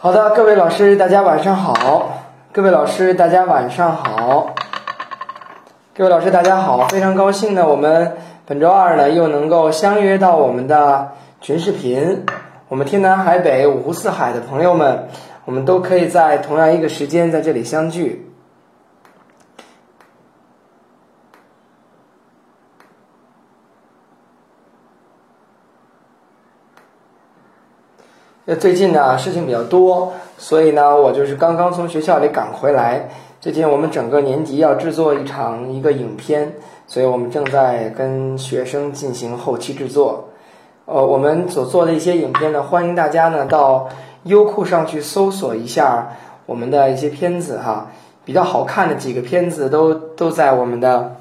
好的，各位老师，大家晚上好。各位老师，大家晚上好。各位老师，大家好，非常高兴呢，我们本周二呢又能够相约到我们的群视频。我们天南海北、五湖四海的朋友们，我们都可以在同样一个时间在这里相聚。最近呢事情比较多，所以呢我就是刚刚从学校里赶回来。最近我们整个年级要制作一场一个影片，所以我们正在跟学生进行后期制作。呃，我们所做的一些影片呢，欢迎大家呢到优酷上去搜索一下我们的一些片子哈，比较好看的几个片子都都在我们的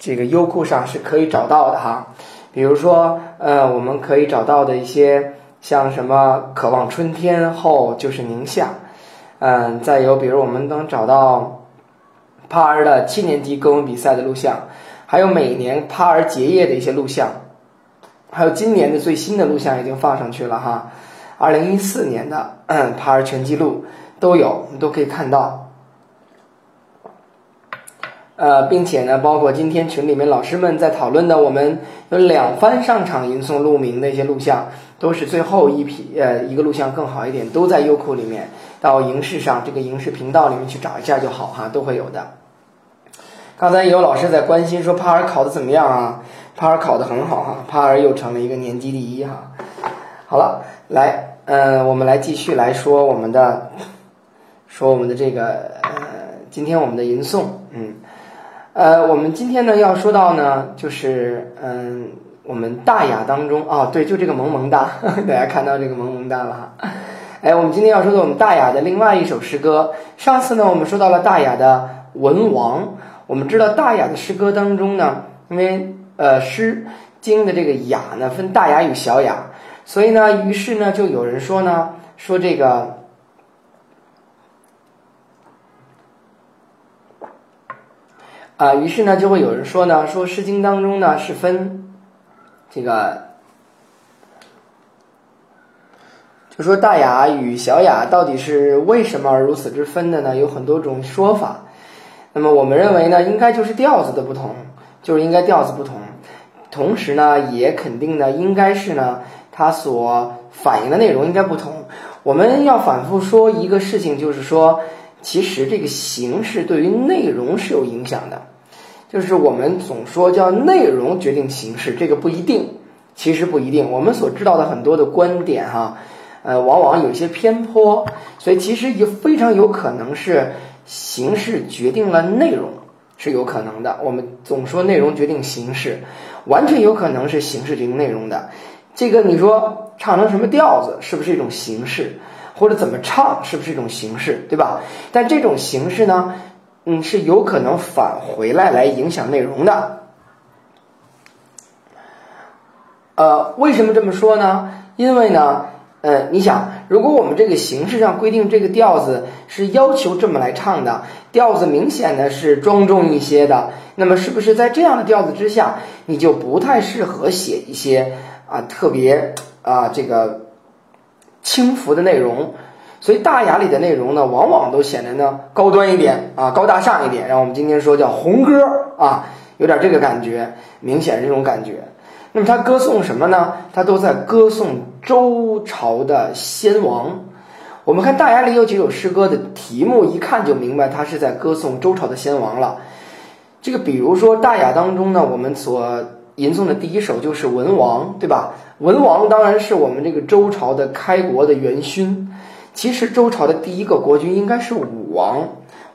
这个优酷上是可以找到的哈。比如说，呃，我们可以找到的一些。像什么渴望春天后就是宁夏，嗯，再有比如我们能找到帕尔的七年级歌文比赛的录像，还有每年帕尔结业的一些录像，还有今年的最新的录像已经放上去了哈，二零一四年的 帕尔全记录都有，你都可以看到。呃，并且呢，包括今天群里面老师们在讨论的，我们有两番上场吟诵鹿鸣的一些录像。都是最后一批，呃，一个录像更好一点，都在优酷里面，到影视上这个影视频道里面去找一下就好哈，都会有的。刚才有老师在关心说帕尔考的怎么样啊？帕尔考的很好哈，帕尔又成了一个年级第一哈。好了，来，嗯，我们来继续来说我们的，说我们的这个，呃，今天我们的吟诵，嗯，呃，我们今天呢要说到呢，就是嗯。我们大雅当中啊，对，就这个萌萌哒，大家看到这个萌萌哒了哈。哎，我们今天要说的我们大雅的另外一首诗歌，上次呢我们说到了大雅的文王。我们知道大雅的诗歌当中呢，因为呃《诗经》的这个雅呢分大雅与小雅，所以呢，于是呢就有人说呢，说这个啊，于是呢就会有人说呢，说《诗经》当中呢是分。这个就说大雅与小雅到底是为什么而如此之分的呢？有很多种说法。那么我们认为呢，应该就是调子的不同，就是应该调子不同。同时呢，也肯定呢，应该是呢，它所反映的内容应该不同。我们要反复说一个事情，就是说，其实这个形式对于内容是有影响的。就是我们总说叫内容决定形式，这个不一定，其实不一定。我们所知道的很多的观点哈，呃，往往有一些偏颇，所以其实也非常有可能是形式决定了内容，是有可能的。我们总说内容决定形式，完全有可能是形式决定内容的。这个你说唱成什么调子，是不是一种形式？或者怎么唱，是不是一种形式？对吧？但这种形式呢？嗯，是有可能返回来来影响内容的。呃，为什么这么说呢？因为呢，呃，你想，如果我们这个形式上规定这个调子是要求这么来唱的，调子明显的是庄重一些的，那么是不是在这样的调子之下，你就不太适合写一些啊特别啊这个轻浮的内容？所以大雅里的内容呢，往往都显得呢高端一点啊，高大上一点。然后我们今天说叫红歌啊，有点这个感觉，明显这种感觉。那么他歌颂什么呢？他都在歌颂周朝的先王。我们看大雅里有几首诗歌的题目，一看就明白他是在歌颂周朝的先王了。这个比如说大雅当中呢，我们所吟诵的第一首就是文王，对吧？文王当然是我们这个周朝的开国的元勋。其实周朝的第一个国君应该是武王，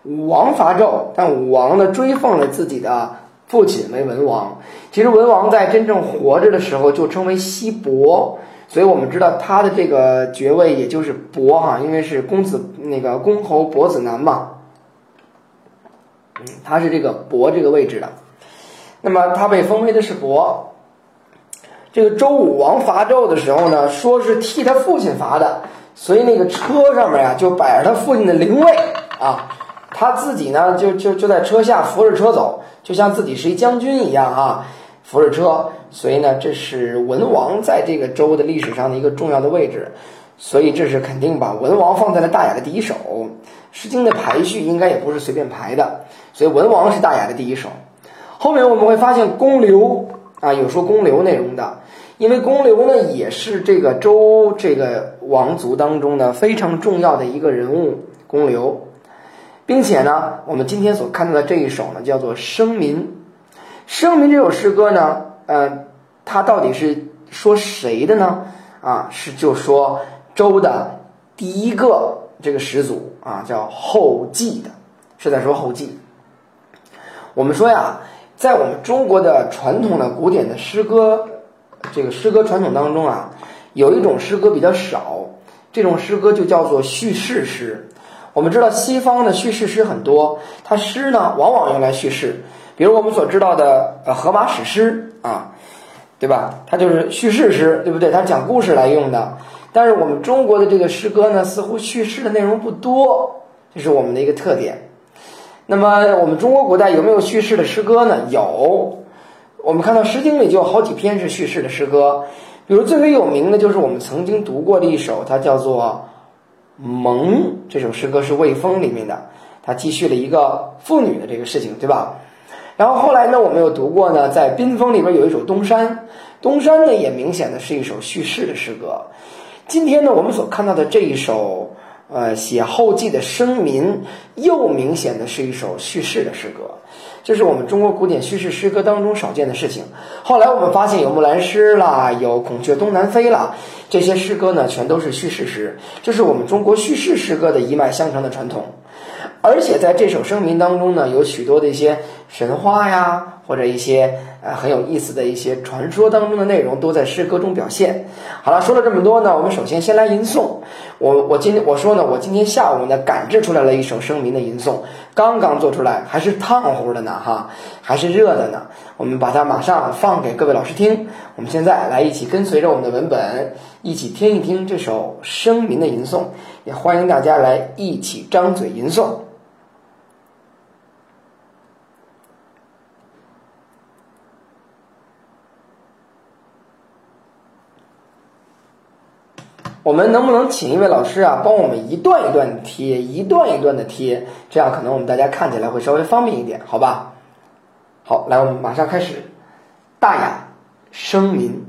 武王伐纣，但武王呢追奉了自己的父亲为文王。其实文王在真正活着的时候就称为西伯，所以我们知道他的这个爵位也就是伯哈，因为是公子那个公侯伯子男嘛，嗯，他是这个伯这个位置的。那么他被封为的是伯。这个周武王伐纣的时候呢，说是替他父亲伐的。所以那个车上面呀，就摆着他父亲的灵位啊，他自己呢，就就就在车下扶着车走，就像自己是一将军一样啊，扶着车。所以呢，这是文王在这个周的历史上的一个重要的位置。所以这是肯定把文王放在了大雅的第一首。《诗经》的排序应该也不是随便排的，所以文王是大雅的第一首。后面我们会发现公刘啊，有说公刘内容的，因为公刘呢也是这个周这个王族当中呢非常重要的一个人物，公刘，并且呢，我们今天所看到的这一首呢叫做《生民》。《生民》这首诗歌呢，呃，它到底是说谁的呢？啊，是就说周的第一个这个始祖啊，叫后稷的，是在说后稷。我们说呀。在我们中国的传统的古典的诗歌，这个诗歌传统当中啊，有一种诗歌比较少，这种诗歌就叫做叙事诗。我们知道西方的叙事诗很多，它诗呢往往用来叙事，比如我们所知道的呃荷马史诗啊，对吧？它就是叙事诗，对不对？它讲故事来用的。但是我们中国的这个诗歌呢，似乎叙事的内容不多，这是我们的一个特点。那么，我们中国古代有没有叙事的诗歌呢？有，我们看到《诗经》里就有好几篇是叙事的诗歌，比如最为有名的就是我们曾经读过的一首，它叫做《蒙》。这首诗歌是《卫风》里面的，它记叙了一个妇女的这个事情，对吧？然后后来呢，我们又读过呢，在《宾风》里边有一首《东山》，《东山》呢也明显的是一首叙事的诗歌。今天呢，我们所看到的这一首。呃，写后记的声明，又明显的是一首叙事的诗歌，这是我们中国古典叙事诗歌当中少见的事情。后来我们发现有木兰诗啦，有孔雀东南飞啦，这些诗歌呢，全都是叙事诗，这是我们中国叙事诗歌的一脉相承的传统。而且在这首声明当中呢，有许多的一些神话呀，或者一些呃很有意思的一些传说当中的内容，都在诗歌中表现。好了，说了这么多呢，我们首先先来吟诵。我我今天我说呢，我今天下午呢赶制出来了一首声明的吟诵，刚刚做出来，还是烫乎的呢哈，还是热的呢。我们把它马上放给各位老师听。我们现在来一起跟随着我们的文本，一起听一听这首声明的吟诵，也欢迎大家来一起张嘴吟诵。我们能不能请一位老师啊，帮我们一段一段的贴，一段一段的贴，这样可能我们大家看起来会稍微方便一点，好吧？好，来，我们马上开始，大雅声民。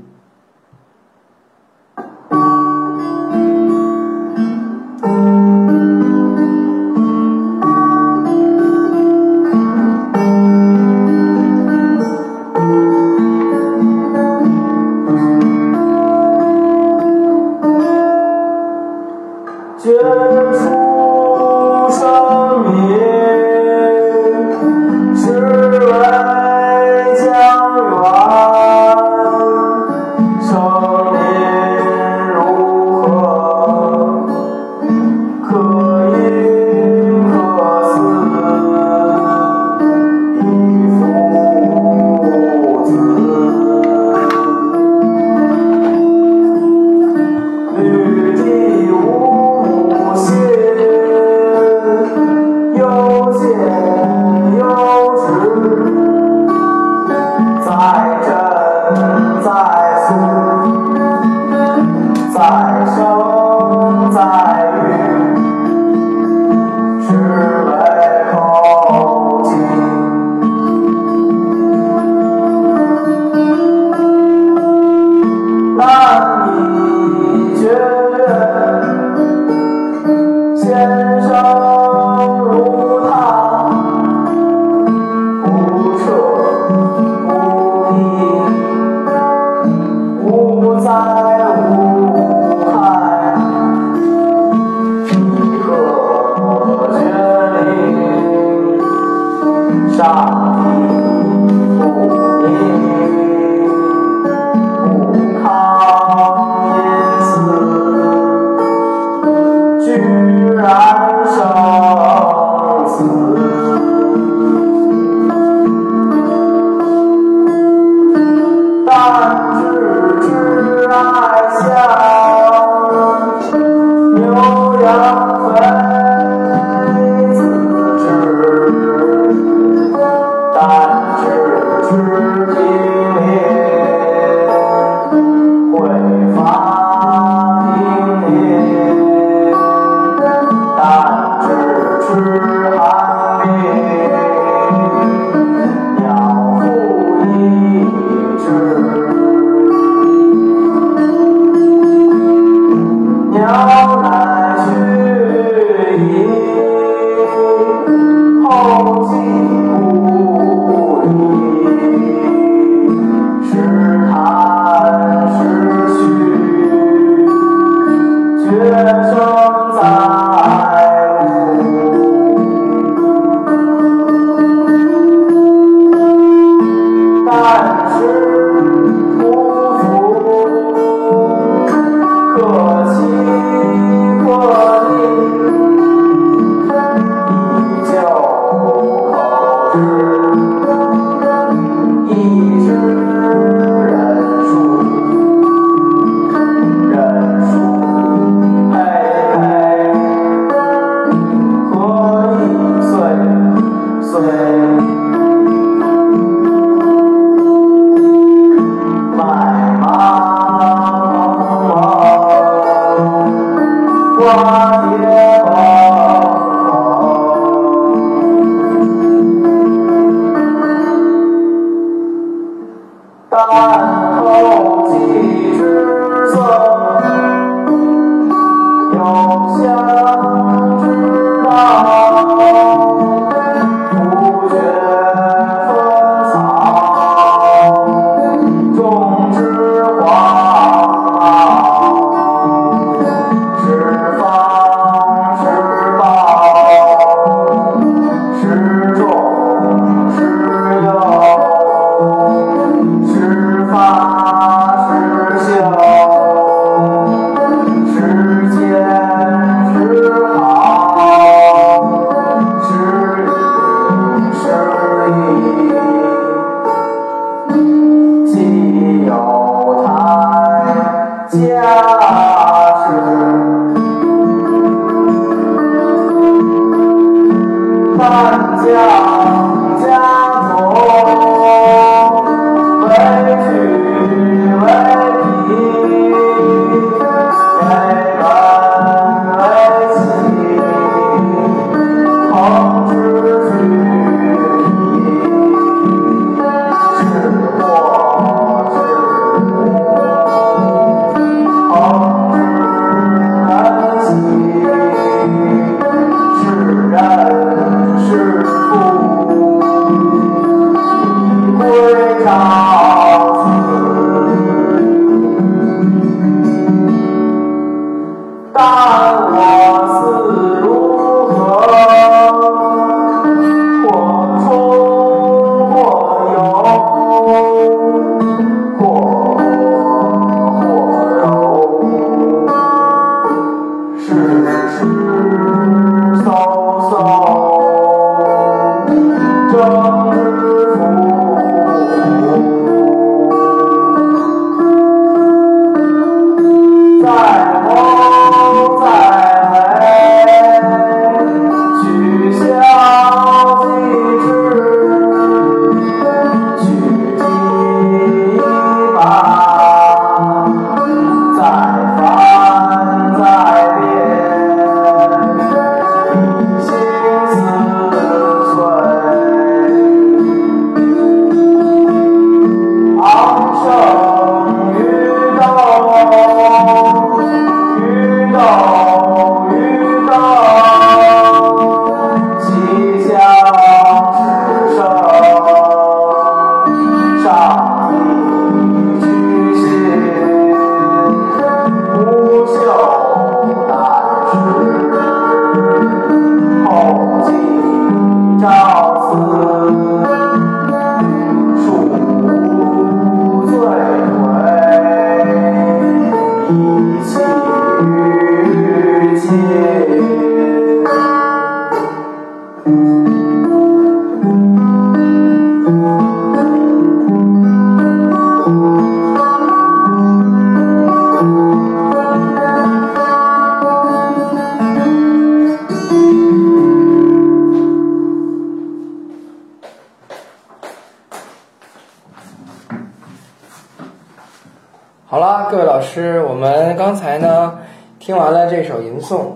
老师，我们刚才呢听完了这首吟诵，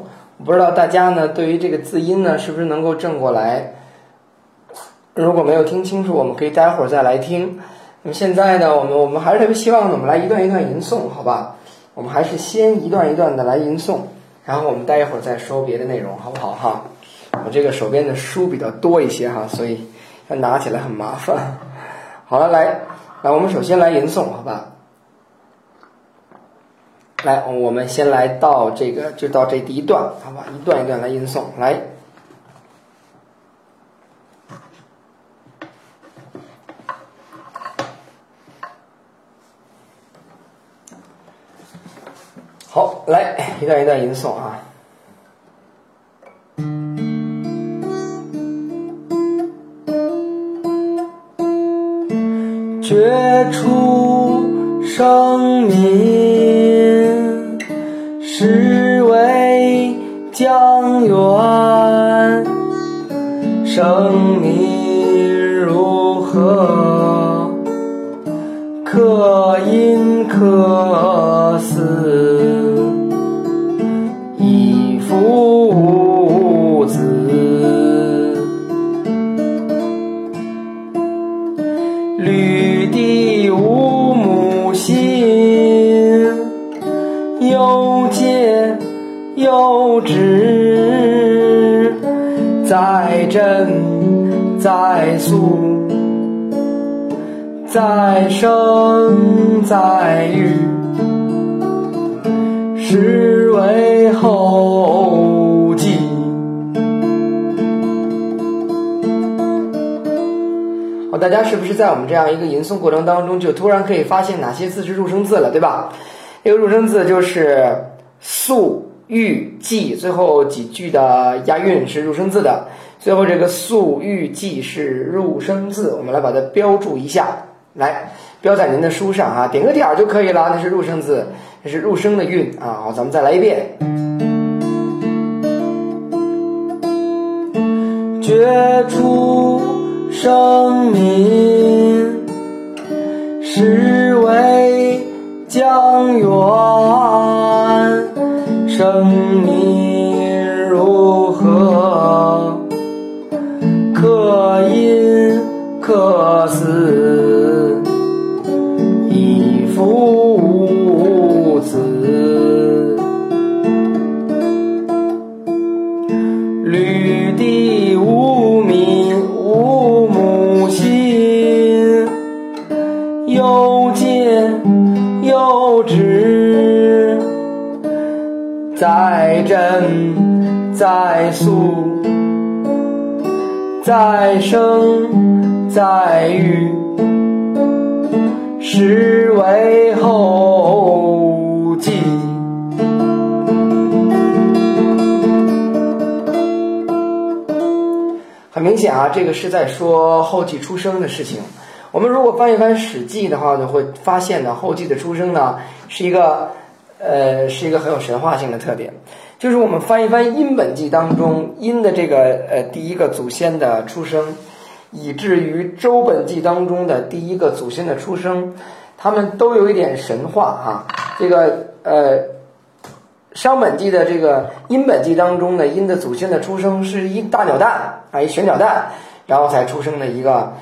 不知道大家呢，对于这个字音呢，是不是能够正过来？如果没有听清楚，我们可以待会儿再来听。那么现在呢，我们我们还是特别希望呢我们来一段一段吟诵，好吧？我们还是先一段一段的来吟诵，然后我们待一会儿再说别的内容，好不好哈？我这个手边的书比较多一些哈，所以要拿起来很麻烦。好了，来，来，我们首先来吟诵，好吧？来，我们先来到这个，就到这第一段，好吧？一段一段来吟诵，来。好，来一段一段吟诵啊。绝处生民，远。生真在俗，在生在育，是为后。大家是不是在我们这样一个吟诵过程当中，就突然可以发现哪些字是入声字了，对吧？这个入声字就是素、玉、记，最后几句的押韵是入声字的。最后这个素、玉、记是入声字，我们来把它标注一下，来标在您的书上啊，点个点儿就可以了。那是入声字，这是入声的韵啊。好，咱们再来一遍。绝处。生民是为江源，生是一父子。绿地无名无母亲，又见又知，在真在素，在生。在于，是为后继。很明显啊，这个是在说后继出生的事情。我们如果翻一翻《史记》的话呢，会发现呢，后继的出生呢是一个，呃，是一个很有神话性的特点。就是我们翻一翻《殷本纪》当中，殷的这个呃第一个祖先的出生，以至于《周本纪》当中的第一个祖先的出生，他们都有一点神话哈。这个呃，《商本纪》的这个《殷本纪》当中的殷的祖先的出生是一大鸟蛋啊，一玄鸟蛋，然后才出生的一个。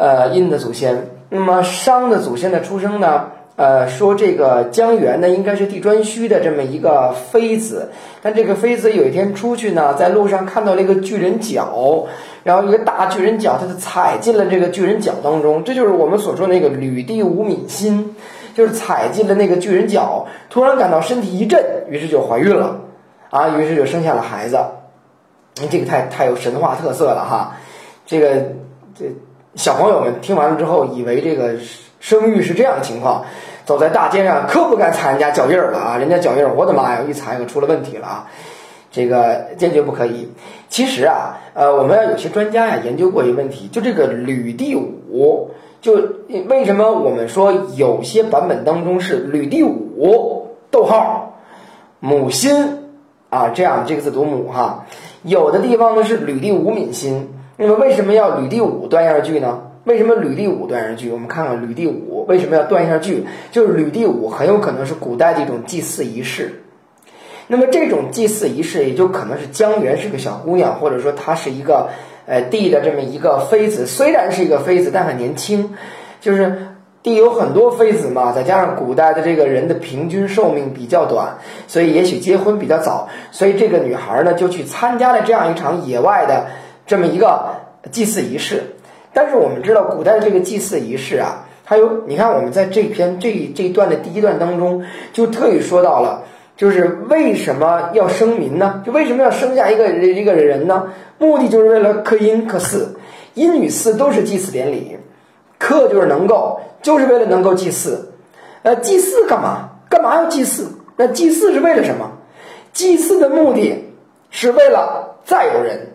呃，殷的祖先，那么商的祖先的出生呢？呃，说这个姜源呢，应该是地颛顼的这么一个妃子，但这个妃子有一天出去呢，在路上看到了一个巨人脚，然后一个大巨人脚，他就踩进了这个巨人脚当中，这就是我们所说那个履地无敏心，就是踩进了那个巨人脚，突然感到身体一震，于是就怀孕了，啊，于是就生下了孩子，这个太太有神话特色了哈，这个这。小朋友们听完了之后，以为这个生育是这样的情况，走在大街上可不敢踩人家脚印儿了啊！人家脚印儿，我的妈呀，一踩可出了问题了啊！这个坚决不可以。其实啊，呃，我们要有些专家呀研究过一个问题，就这个吕第五，就为什么我们说有些版本当中是吕第五，逗号，母心啊，这样这个字读母哈，有的地方呢是吕第五敏心。那么为什么要吕第五断一下句呢？为什么吕第五断一下句？我们看看吕第五为什么要断一下句？就是吕第五很有可能是古代的一种祭祀仪式。那么这种祭祀仪式也就可能是姜源是个小姑娘，或者说她是一个呃帝的这么一个妃子。虽然是一个妃子，但很年轻。就是帝有很多妃子嘛，再加上古代的这个人的平均寿命比较短，所以也许结婚比较早。所以这个女孩呢，就去参加了这样一场野外的。这么一个祭祀仪式，但是我们知道，古代这个祭祀仪式啊，还有，你看我们在这篇这这一段的第一段当中，就特意说到了，就是为什么要生民呢？就为什么要生下一个一个人呢？目的就是为了克阴克嗣，阴与嗣都是祭祀典礼，克就是能够，就是为了能够祭祀。呃，祭祀干嘛？干嘛要祭祀？那祭祀是为了什么？祭祀的目的是为了再有人。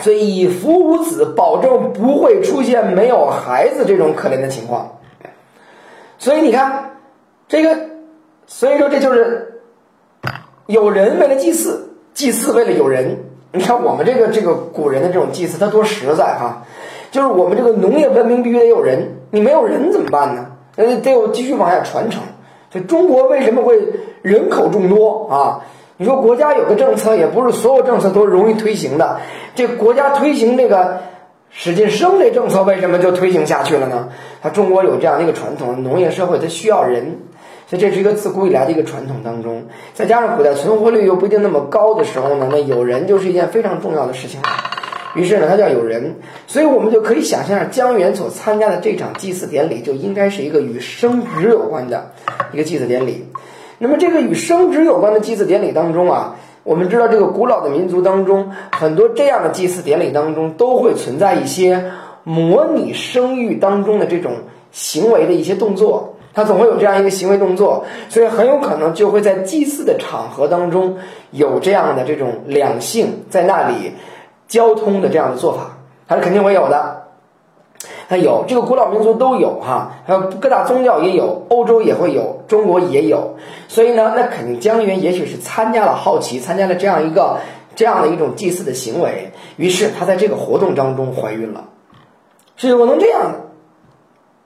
所以以福无子，保证不会出现没有孩子这种可怜的情况。所以你看，这个，所以说这就是有人为了祭祀，祭祀为了有人。你看我们这个这个古人的这种祭祀，它多实在哈！就是我们这个农业文明必须得有人，你没有人怎么办呢？呃，得有继续往下传承。就中国为什么会人口众多啊？你说国家有个政策，也不是所有政策都容易推行的。这国家推行这个使劲生这政策，为什么就推行下去了呢？它中国有这样的一个传统，农业社会它需要人，所以这是一个自古以来的一个传统当中。再加上古代存活率又不一定那么高的时候呢，那有人就是一件非常重要的事情。于是呢，它叫有人，所以我们就可以想象，江元所参加的这场祭祀典礼，就应该是一个与生殖有关的一个祭祀典礼。那么，这个与生殖有关的祭祀典礼当中啊，我们知道，这个古老的民族当中，很多这样的祭祀典礼当中，都会存在一些模拟生育当中的这种行为的一些动作，它总会有这样一个行为动作，所以很有可能就会在祭祀的场合当中有这样的这种两性在那里交通的这样的做法，它是肯定会有的。它有这个古老民族都有哈，还有各大宗教也有，欧洲也会有，中国也有，所以呢，那肯定姜元也许是参加了好奇，参加了这样一个这样的一种祭祀的行为，于是他在这个活动当中怀孕了，是有可能这样，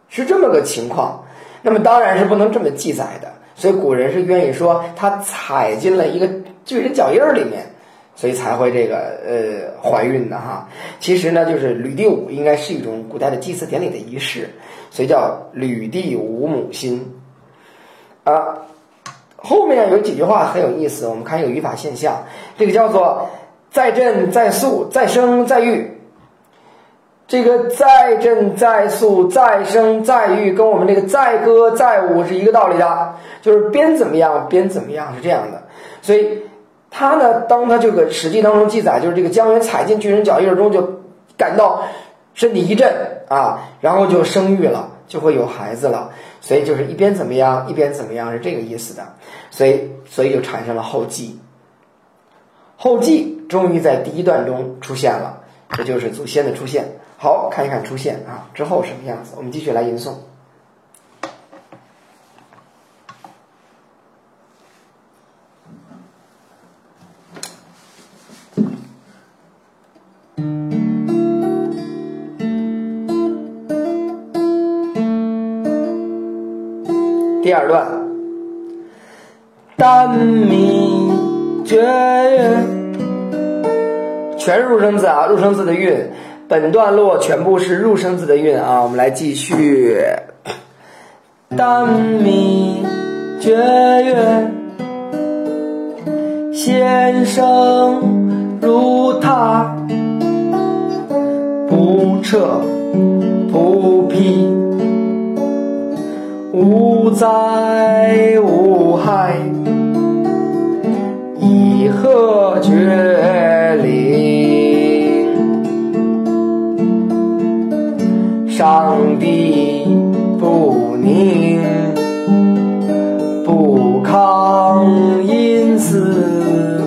是这么个情况，那么当然是不能这么记载的，所以古人是愿意说他踩进了一个巨人脚印儿里面。所以才会这个呃怀孕的哈，其实呢就是吕地舞应该是一种古代的祭祀典礼的仪式，所以叫吕地舞母亲。啊，后面有几句话很有意思，我们看一个语法现象，这个叫做在震在肃在生在育。这个在震在肃在生在育跟我们这个载歌载舞是一个道理的，就是边怎么样边怎么样是这样的，所以。他呢？当他这个《史记》当中记载，就是这个姜元踩进巨人脚印中，就感到身体一震啊，然后就生育了，就会有孩子了。所以就是一边怎么样，一边怎么样，是这个意思的。所以，所以就产生了后继。后继终于在第一段中出现了，这就是祖先的出现。好看一看出现啊之后什么样子？我们继续来吟诵。二段，丹米绝韵，全入声字啊，入声字的韵。本段落全部是入声字的韵啊，我们来继续。丹米绝韵，先生如他，不撤不披。无灾无害，以贺绝灵？上帝不宁，不抗阴司，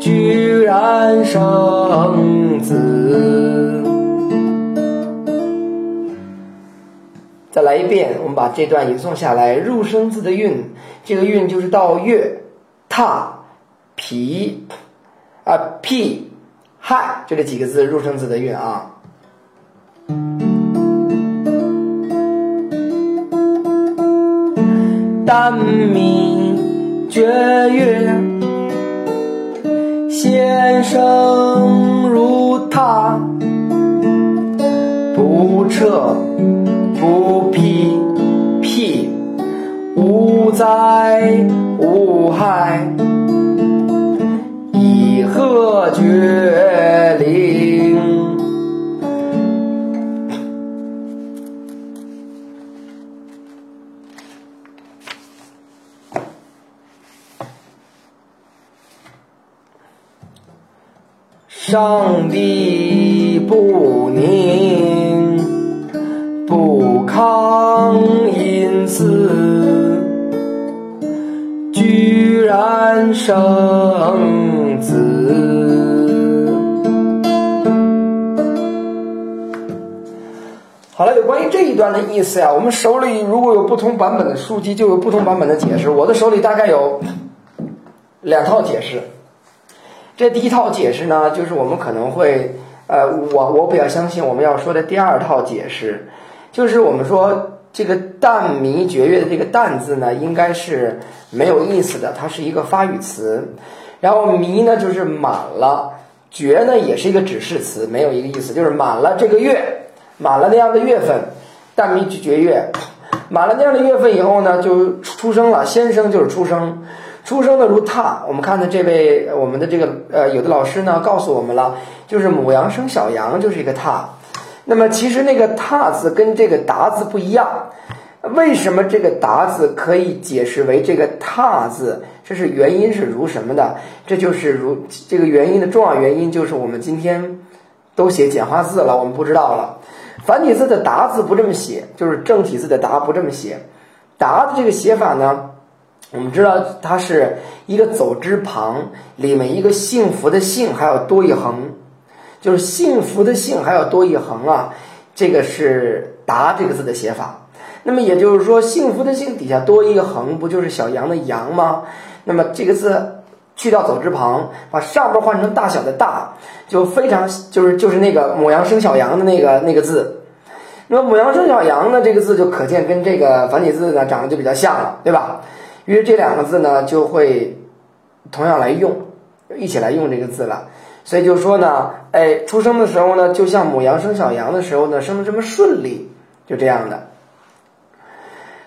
居然生子。再来一遍，我们把这段吟诵下来。入声字的韵，这个韵就是到月、踏、皮、啊、屁、嗨，就这几个字入声字的韵啊。丹米绝月，先生如他，不彻。灾无害，以贺绝灵。上帝不宁，不康因私。然生子。好了，有关于这一段的意思呀，我们手里如果有不同版本的书籍，就有不同版本的解释。我的手里大概有两套解释。这第一套解释呢，就是我们可能会，呃，我我比较相信我们要说的第二套解释，就是我们说这个“旦弥绝月”的这个“旦”字呢，应该是没有意思的，它是一个发语词。然后“弥”呢，就是满了；“绝”呢，也是一个指示词，没有一个意思，就是满了这个月，满了那样的月份，“旦弥绝月”，满了那样的月份以后呢，就出生了，先生就是出生。出生的如踏，我们看的这位我们的这个呃有的老师呢告诉我们了，就是母羊生小羊就是一个踏。那么其实那个踏字跟这个达字不一样，为什么这个达字可以解释为这个踏字？这是原因是如什么的？这就是如这个原因的重要原因就是我们今天都写简化字了，我们不知道了。繁体字的达字不这么写，就是正体字的达不这么写。达的这个写法呢？我们知道它是一个走之旁，里面一个幸福的幸还要多一横，就是幸福的幸还要多一横啊，这个是达这个字的写法。那么也就是说，幸福的幸底下多一个横，不就是小羊的羊吗？那么这个字去掉走之旁，把上边换成大小的大，就非常就是就是那个母羊生小羊的那个那个字。那么母羊生小羊呢，这个字就可见跟这个繁体字呢长得就比较像了，对吧？于是这两个字呢，就会同样来用，一起来用这个字了。所以就说呢，哎，出生的时候呢，就像母羊生小羊的时候呢，生的这么顺利，就这样的。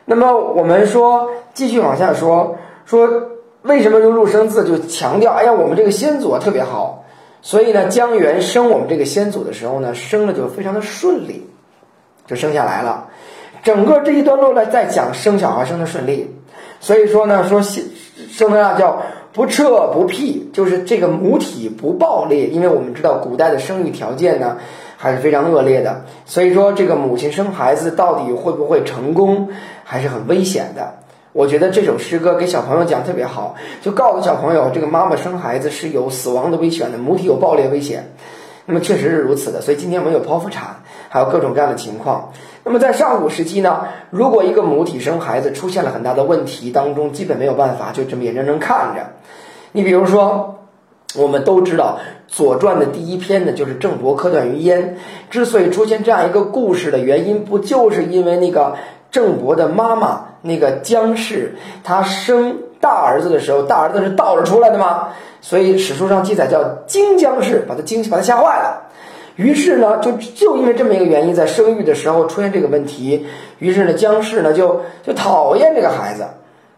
那么我们说，继续往下说，说为什么用入生字就强调，哎呀，我们这个先祖啊特别好，所以呢，江源生我们这个先祖的时候呢，生的就非常的顺利，就生下来了。整个这一段落呢，在讲生小孩生的顺利。所以说呢，说生生的那叫不彻不辟，就是这个母体不爆裂，因为我们知道古代的生育条件呢还是非常恶劣的，所以说这个母亲生孩子到底会不会成功，还是很危险的。我觉得这首诗歌给小朋友讲特别好，就告诉小朋友，这个妈妈生孩子是有死亡的危险的，母体有爆裂危险。那么确实是如此的，所以今天我们有剖腹产，还有各种各样的情况。那么在上古时期呢，如果一个母体生孩子出现了很大的问题，当中基本没有办法，就这么眼睁睁看着。你比如说，我们都知道《左传》的第一篇呢，就是郑伯克段于鄢。之所以出现这样一个故事的原因，不就是因为那个郑伯的妈妈那个姜氏，她生大儿子的时候，大儿子是倒着出来的吗？所以史书上记载叫惊姜氏，把他惊把他吓坏了。于是呢，就就因为这么一个原因，在生育的时候出现这个问题。于是呢，姜氏呢就就讨厌这个孩子。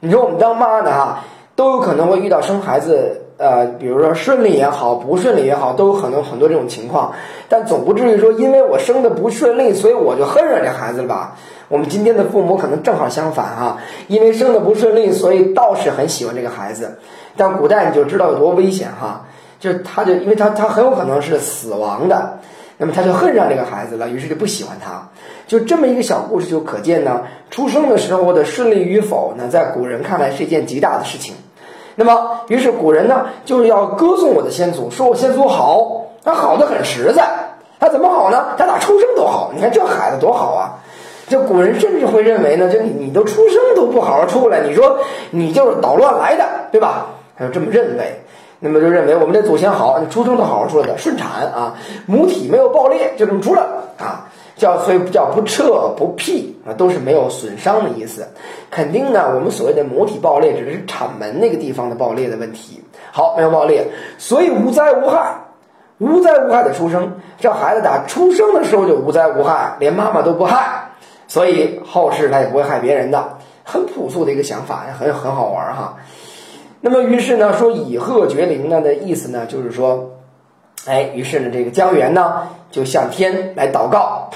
你说我们当妈的哈，都有可能会遇到生孩子，呃，比如说顺利也好，不顺利也好，都有可能很多这种情况。但总不至于说，因为我生的不顺利，所以我就恨上这孩子了吧？我们今天的父母可能正好相反哈，因为生的不顺利，所以倒是很喜欢这个孩子。但古代你就知道有多危险哈。就他，就因为他他很有可能是死亡的，那么他就恨上这个孩子了，于是就不喜欢他。就这么一个小故事就可见呢，出生的时候的顺利与否呢，在古人看来是一件极大的事情。那么，于是古人呢就是要歌颂我的先祖，说我先祖好，他好的很实在。他怎么好呢？他打出生都好。你看这孩子多好啊！这古人甚至会认为呢，就你你都出生都不好好出来，你说你就是捣乱来的，对吧？他就这么认为。那么就认为我们这祖先好，你出生都好好出来的，顺产啊，母体没有爆裂，就这么出来啊，叫所以叫不彻不辟啊，都是没有损伤的意思。肯定呢，我们所谓的母体爆裂指的是产门那个地方的爆裂的问题。好，没有爆裂，所以无灾无害，无灾无害的出生，这孩子打出生的时候就无灾无害，连妈妈都不害，所以后世他也不会害别人的，很朴素的一个想法，很很好玩哈。那么，于是呢，说以鹤绝灵呢的意思呢，就是说，哎，于是呢，这个江源呢就向天来祷告，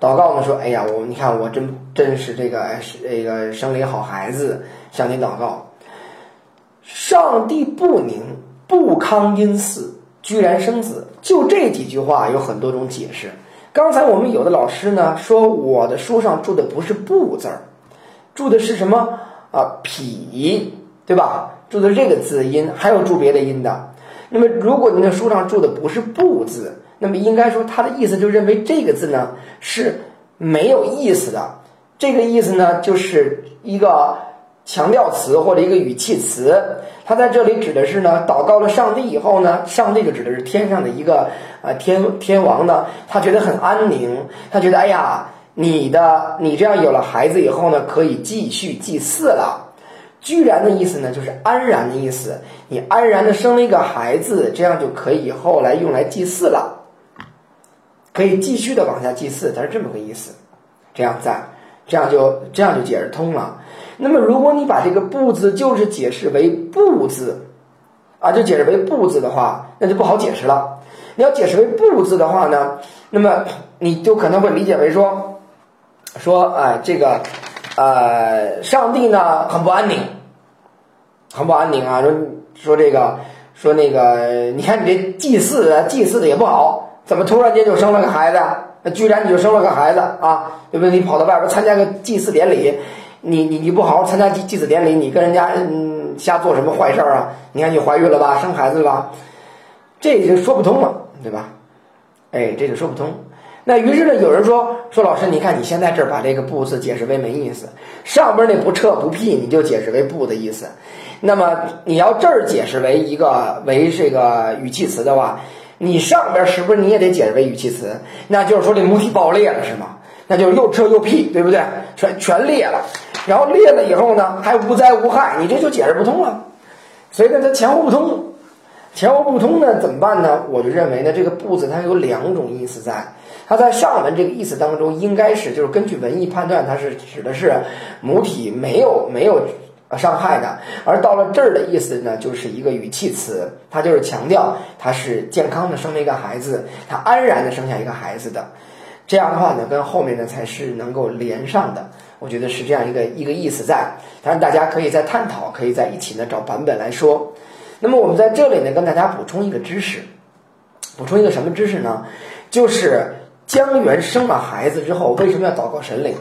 祷告呢说，哎呀，我你看我真真是这个哎是这个生了一个好孩子，向天祷告，上帝不宁不康因嗣，居然生子，就这几句话有很多种解释。刚才我们有的老师呢说我的书上注的不是“不”字儿，注的是什么啊？“痞”，对吧？注的这个字音，还有注别的音的。那么如果您的书上注的不是“不”字，那么应该说他的意思就认为这个字呢是没有意思的。这个意思呢就是一个强调词或者一个语气词。他在这里指的是呢，祷告了上帝以后呢，上帝就指的是天上的一个呃天天王呢，他觉得很安宁，他觉得哎呀，你的你这样有了孩子以后呢，可以继续祭祀了。居然的意思呢，就是安然的意思，你安然的生了一个孩子，这样就可以后来用来祭祀了，可以继续的往下祭祀，它是这么个意思。这样在这样就这样就解释通了。那么，如果你把这个“不”字就是解释为“不”字，啊，就解释为“不”字的话，那就不好解释了。你要解释为“不”字的话呢，那么你就可能会理解为说，说哎，这个，呃，上帝呢很不安宁，很不安宁啊。说说这个，说那个，你看你这祭祀啊，祭祀的也不好，怎么突然间就生了个孩子？那居然你就生了个孩子啊？对不对？你跑到外边参加个祭祀典礼。你你你不好好参加祭祭祀典礼，你跟人家嗯瞎做什么坏事啊？你看你怀孕了吧，生孩子了吧？这就说不通了，对吧？哎，这就说不通。那于是呢，有人说说老师，你看你现在这儿把这个“不”字解释为没意思，上边那不撤不辟你就解释为“不”的意思。那么你要这儿解释为一个为这个语气词的话，你上边是不是你也得解释为语气词？那就是说这母体爆裂了是吗？那就是又撤又辟，对不对？全全裂了。然后裂了以后呢，还无灾无害，你这就解释不通了。所以呢，它前后不通，前后不通呢，怎么办呢？我就认为呢，这个“不”字它有两种意思在。它在上文这个意思当中，应该是就是根据文意判断，它是指的是母体没有没有伤害的。而到了这儿的意思呢，就是一个语气词，它就是强调他是健康的生了一个孩子，他安然的生下一个孩子的。这样的话呢，跟后面呢才是能够连上的。我觉得是这样一个一个意思在，当然大家可以再探讨，可以在一起呢找版本来说。那么我们在这里呢跟大家补充一个知识，补充一个什么知识呢？就是江源生了孩子之后为什么要祷告神灵？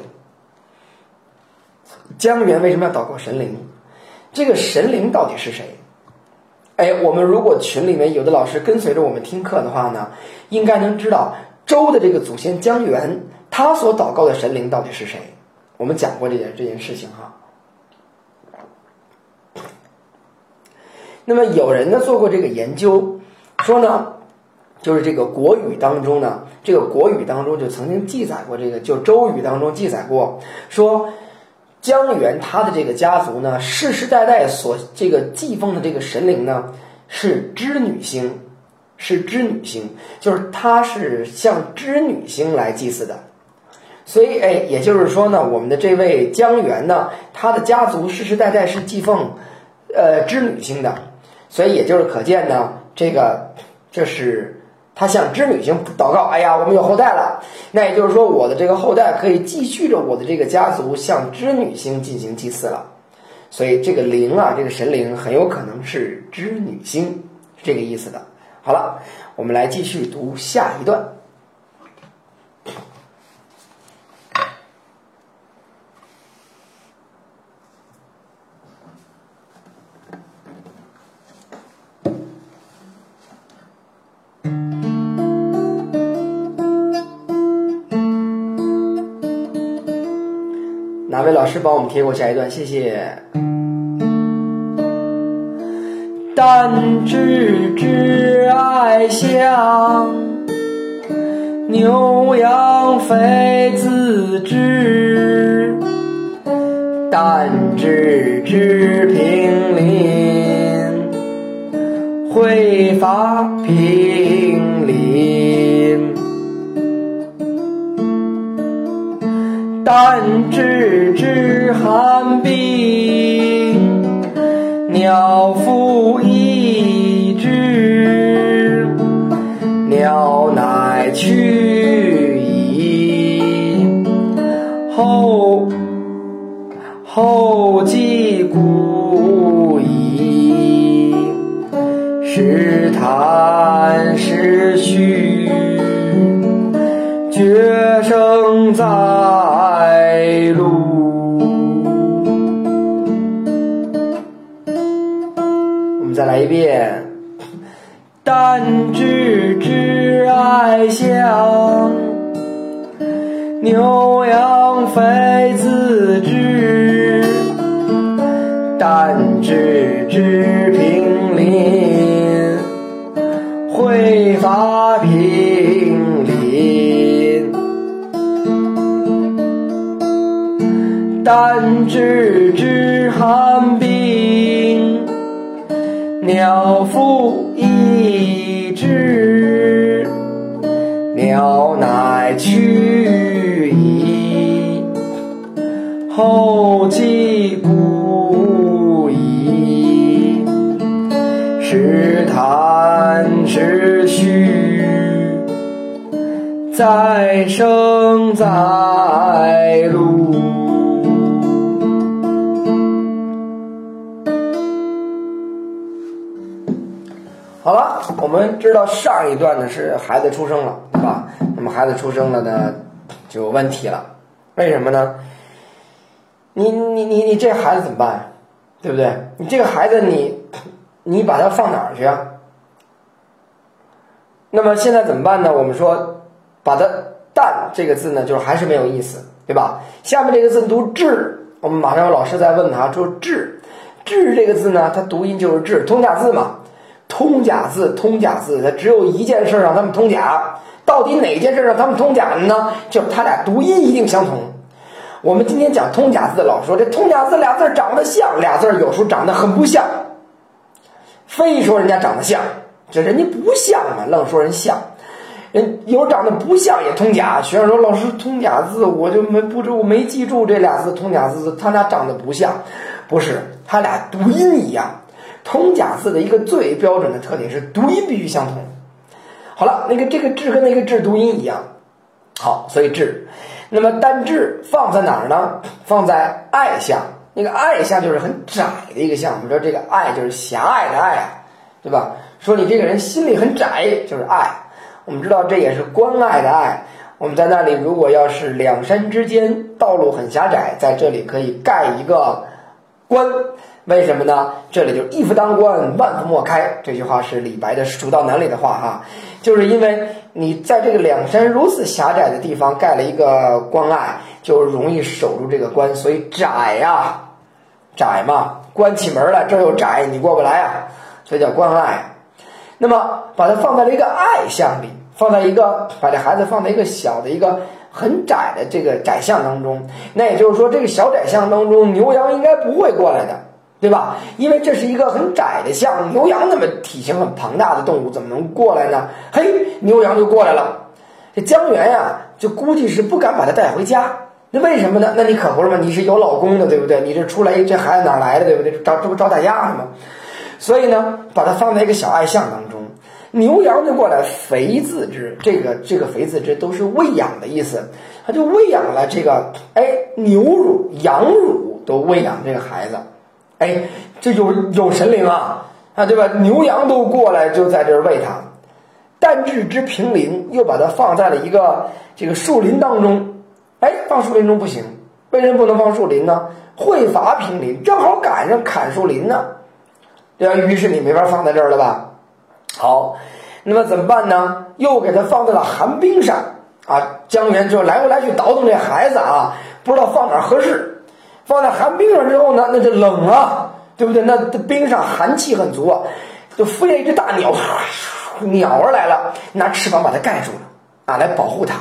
江源为什么要祷告神灵？这个神灵到底是谁？哎，我们如果群里面有的老师跟随着我们听课的话呢，应该能知道周的这个祖先江源，他所祷告的神灵到底是谁？我们讲过这件这件事情哈，那么有人呢做过这个研究，说呢，就是这个国语当中呢，这个国语当中就曾经记载过这个，就周语当中记载过，说江源他的这个家族呢，世世代代所这个祭奉的这个神灵呢是织女星，是织女星，就是他是向织女星来祭祀的。所以，哎，也就是说呢，我们的这位江源呢，他的家族世世代代是祭奉，呃，织女星的，所以也就是可见呢，这个这是他向织女星祷告，哎呀，我们有后代了，那也就是说，我的这个后代可以继续着我的这个家族向织女星进行祭祀了，所以这个灵啊，这个神灵很有可能是织女星，是这个意思的。好了，我们来继续读下一段。老师帮我们贴过下一段？谢谢。但知之爱香，牛羊非自知。但知之平林，会发平但知之寒冰，鸟复一之，鸟乃去矣。后后继古矣，时叹是虚，再来一遍。但知挚爱乡，牛羊非自知。但知知平林，会发平林。但知鸟复。一只鸟乃去矣，后继不已。是叹是虚，再生在路。我们知道上一段呢是孩子出生了，对吧？那么孩子出生了呢，就有问题了。为什么呢？你你你你这孩子怎么办？对不对？你这个孩子你你把他放哪儿去啊？那么现在怎么办呢？我们说把它“但”这个字呢，就是还是没有意思，对吧？下面这个字读“智”，我们马上有老师在问他说“智”，“智”这个字呢，它读音就是“智”，通假字嘛。通假字，通假字，它只有一件事让他们通假。到底哪件事让他们通假的呢？就是他俩读音一定相同。我们今天讲通假字，老说这通假字俩字长得像，俩字有时候长得很不像。非说人家长得像，这人家不像嘛，愣说人像。人有长得不像也通假。学生说老师通假字，我就没不知我没记住这俩字通假字，他俩长得不像，不是他俩读音一样。通假字的一个最标准的特点是读音必须相同。好了，那个这个“志”跟那个“志”读音一样，好，所以“志”。那么单“志”放在哪儿呢？放在“爱”项。那个“爱”项就是很窄的一个项。我们说这个“爱”就是狭隘的“爱”，对吧？说你这个人心里很窄，就是爱。我们知道这也是关爱的“爱”。我们在那里，如果要是两山之间道路很狭窄，在这里可以盖一个“关”。为什么呢？这里就一夫当关，万夫莫开。这句话是李白的《蜀道难》里的话哈，就是因为你在这个两山如此狭窄的地方盖了一个关隘，就容易守住这个关，所以窄呀，窄嘛，关起门来这又窄，你过不来啊，所以叫关隘。那么把它放在了一个隘巷里，放在一个把这孩子放在一个小的一个很窄的这个窄巷当中，那也就是说，这个小窄巷当中牛羊应该不会过来的。对吧？因为这是一个很窄的巷，牛羊那么体型很庞大的动物，怎么能过来呢？嘿，牛羊就过来了。这江源呀，就估计是不敢把它带回家。那为什么呢？那你可不是吗？你是有老公的，对不对？你这出来这孩子哪来的，对不对？招这不招大家的吗？所以呢，把它放在一个小爱巷当中，牛羊就过来肥自之。这个这个肥自之都是喂养的意思，他就喂养了这个哎牛乳、羊乳都喂养这个孩子。哎，这有有神灵啊啊，对吧？牛羊都过来就在这儿喂它。但置之平林，又把它放在了一个这个树林当中。哎，放树林中不行，为什么不能放树林呢？会伐平林，正好赶上砍树林呢，对吧？于是你没法放在这儿了吧？好，那么怎么办呢？又给它放在了寒冰上啊。江源就来回来去倒腾这孩子啊，不知道放哪合适。放在寒冰上之后呢，那就冷啊，对不对？那冰上寒气很足啊，就飞来一只大鸟，鸟儿来了，拿翅膀把它盖住了啊，来保护它。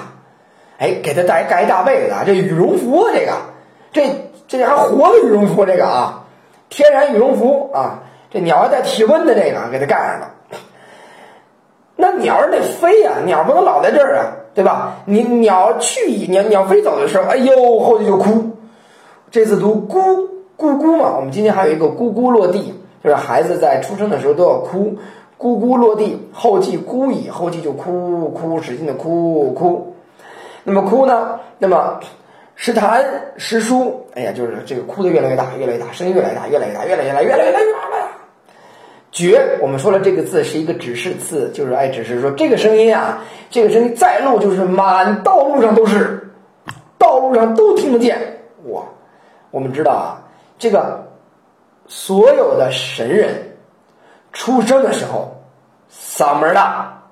哎，给它带盖一大被子啊，这羽绒服啊，这个，这这还活的羽绒服，这个啊，天然羽绒服啊，这鸟还带体温的，这个给它盖上了。那鸟儿得飞呀，鸟不能老在这儿啊，对吧？你鸟去，鸟鸟飞走的时候，哎呦，后头就哭。这次读咕咕咕嘛，我们今天还有一个咕咕落地，就是孩子在出生的时候都要哭，咕咕落地，后继咕矣，后继就哭哭，使劲的哭哭。那么哭呢？那么时谈时书，哎呀，就是这个哭的越来越大，越来越大，声音越来越大，越来越大，越来越大，越来越大，越来越大。觉，我们说了这个字是一个指示字，就是哎，指示说这个声音啊，这个声音在路就是满道路上都是，道路上都听得见。哇，我们知道啊，这个所有的神人出生的时候嗓门大，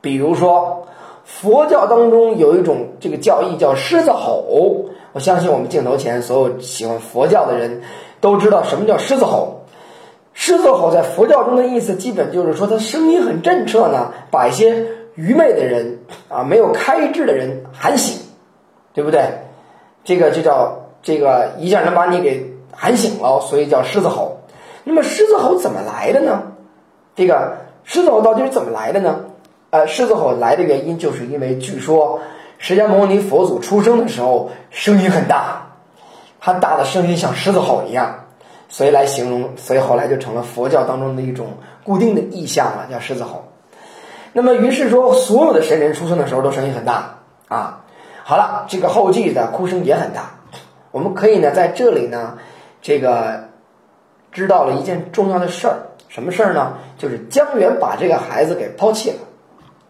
比如说佛教当中有一种这个教义叫狮子吼，我相信我们镜头前所有喜欢佛教的人都知道什么叫狮子吼。狮子吼在佛教中的意思，基本就是说，它声音很震彻呢，把一些愚昧的人啊，没有开智的人喊醒，对不对？这个就叫这个一下能把你给喊醒了，所以叫狮子吼。那么狮子吼怎么来的呢？这个狮子吼到底是怎么来的呢？呃，狮子吼来的原因，就是因为据说释迦牟尼佛祖出生的时候声音很大，他大的声音像狮子吼一样。所以来形容，所以后来就成了佛教当中的一种固定的意象了，叫狮子吼。那么于是说，所有的神人出生的时候都声音很大啊。好了，这个后继的哭声也很大。我们可以呢在这里呢，这个知道了一件重要的事儿，什么事儿呢？就是江源把这个孩子给抛弃了，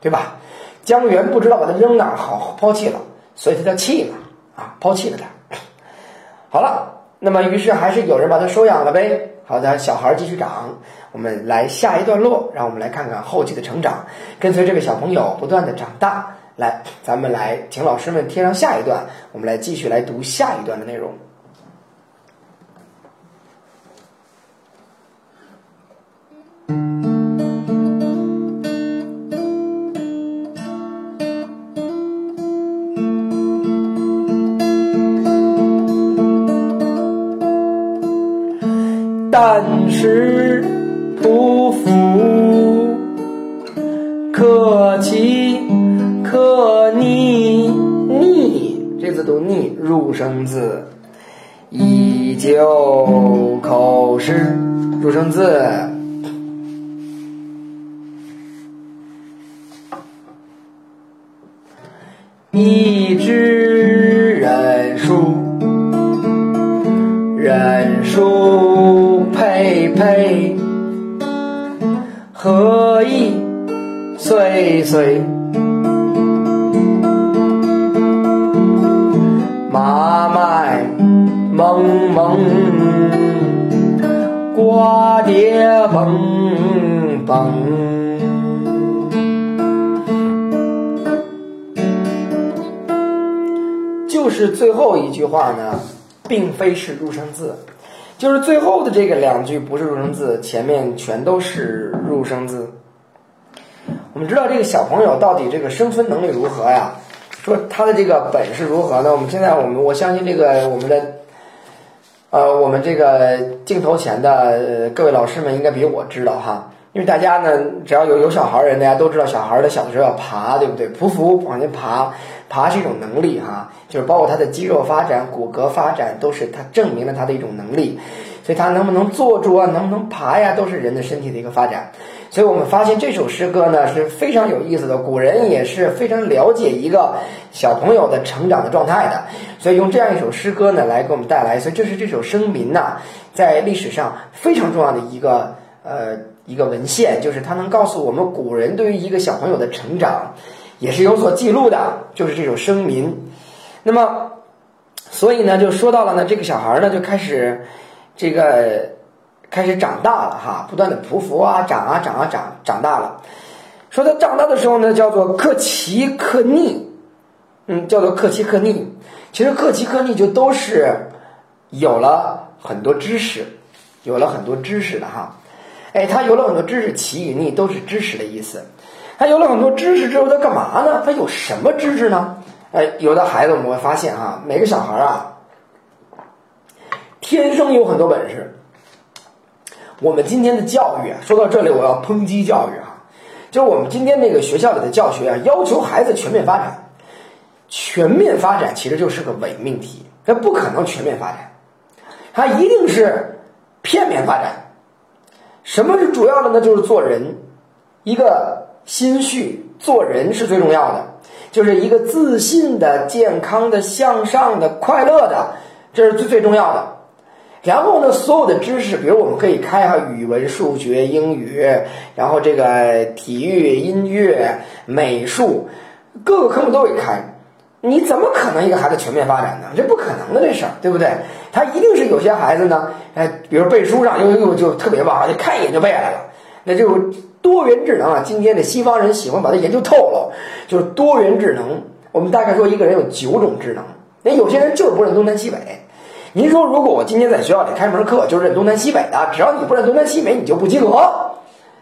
对吧？江源不知道把他扔哪儿好，抛弃了，所以他叫弃了啊，抛弃了他。好了。那么，于是还是有人把他收养了呗。好的，小孩继续长。我们来下一段落，让我们来看看后期的成长，跟随这个小朋友不断的长大。来，咱们来，请老师们贴上下一段，我们来继续来读下一段的内容。但是非是入声字。就是最后的这个两句不是入声字，前面全都是入声字。我们知道这个小朋友到底这个生存能力如何呀？说他的这个本事如何呢？我们现在我们我相信这个我们的，呃，我们这个镜头前的各位老师们应该比我知道哈，因为大家呢只要有有小孩儿人，大家都知道小孩儿的小的时候要爬，对不对？匍匐往前爬。爬是一种能力哈，就是包括他的肌肉发展、骨骼发展，都是他证明了他的一种能力。所以他能不能坐住啊，能不能爬呀，都是人的身体的一个发展。所以我们发现这首诗歌呢是非常有意思的，古人也是非常了解一个小朋友的成长的状态的。所以用这样一首诗歌呢来给我们带来，所以这是这首声明呐，在历史上非常重要的一个呃一个文献，就是它能告诉我们古人对于一个小朋友的成长。也是有所记录的，就是这种声明。那么，所以呢，就说到了呢，这个小孩呢就开始这个开始长大了哈，不断的匍匐啊，长啊长啊长，长大了。说他长大的时候呢，叫做克奇克逆，嗯，叫做克奇克逆。其实克奇克逆就都是有了很多知识，有了很多知识的哈。哎，他有了很多知识，奇与逆都是知识的意思。他有了很多知识之后，他干嘛呢？他有什么知识呢？哎，有的孩子我们会发现哈，每个小孩啊，天生有很多本事。我们今天的教育啊，说到这里，我要抨击教育啊，就是我们今天那个学校里的教学啊，要求孩子全面发展，全面发展其实就是个伪命题，它不可能全面发展，它一定是片面发展。什么是主要的呢？就是做人，一个。心绪做人是最重要的，就是一个自信的、健康的、向上的、快乐的，这是最最重要的。然后呢，所有的知识，比如我们可以开哈语文、数学、英语，然后这个体育、音乐、美术，各个科目都会开。你怎么可能一个孩子全面发展呢？这不可能的这事儿，对不对？他一定是有些孩子呢，哎，比如背书上又又就特别棒，就看一眼就背下来了。那就多元智能啊，今天的西方人喜欢把它研究透了，就是多元智能。我们大概说一个人有九种智能，那有些人就是不认东南西北。您说，如果我今天在学校里开门课，就认东南西北的，只要你不认东南西北，你就不及格，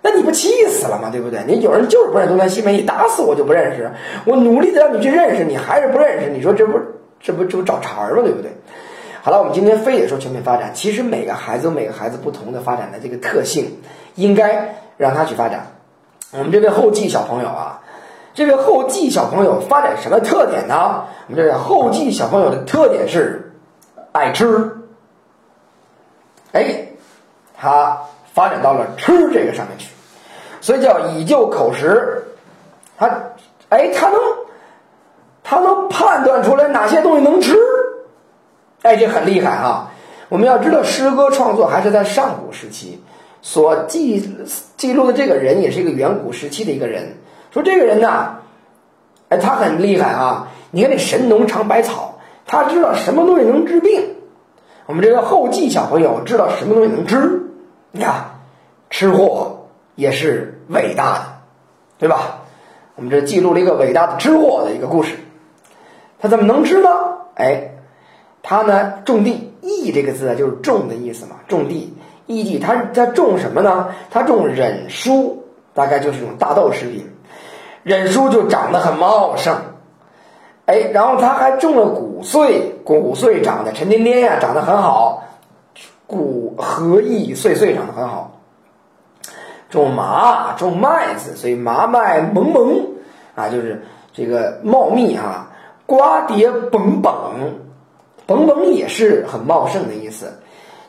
那你不气死了吗？对不对？你有人就是不认东南西北，你打死我就不认识，我努力的让你去认识，你还是不认识，你说这不这不这不找茬儿吗？对不对？好了，我们今天非得说全面发展，其实每个孩子有每个孩子不同的发展的这个特性，应该让他去发展。我们这位后继小朋友啊，这位后继小朋友发展什么特点呢？我们这位后继小朋友的特点是。爱吃，哎，他发展到了吃这个上面去，所以叫以就口食。他，哎，他能，他能判断出来哪些东西能吃，哎，这很厉害哈。我们要知道，诗歌创作还是在上古时期，所记记录的这个人也是一个远古时期的一个人。说这个人呢，哎，他很厉害啊。你看那神农尝百草。他知道什么东西能治病，我们这个后继小朋友知道什么东西能吃，你看，吃货也是伟大的，对吧？我们这记录了一个伟大的吃货的一个故事。他怎么能吃呢？哎，他呢种地，义这个字啊就是种的意思嘛，种地，义地，他他种什么呢？他种忍蔬，大概就是这种大豆食品，忍蔬就长得很茂盛。哎，然后他还种了谷穗，谷穗长得沉甸甸呀，长得很好，谷禾意穗穗长得很好。种麻，种麦子，所以麻麦蒙蒙啊，就是这个茂密啊。瓜瓞本本，本本也是很茂盛的意思。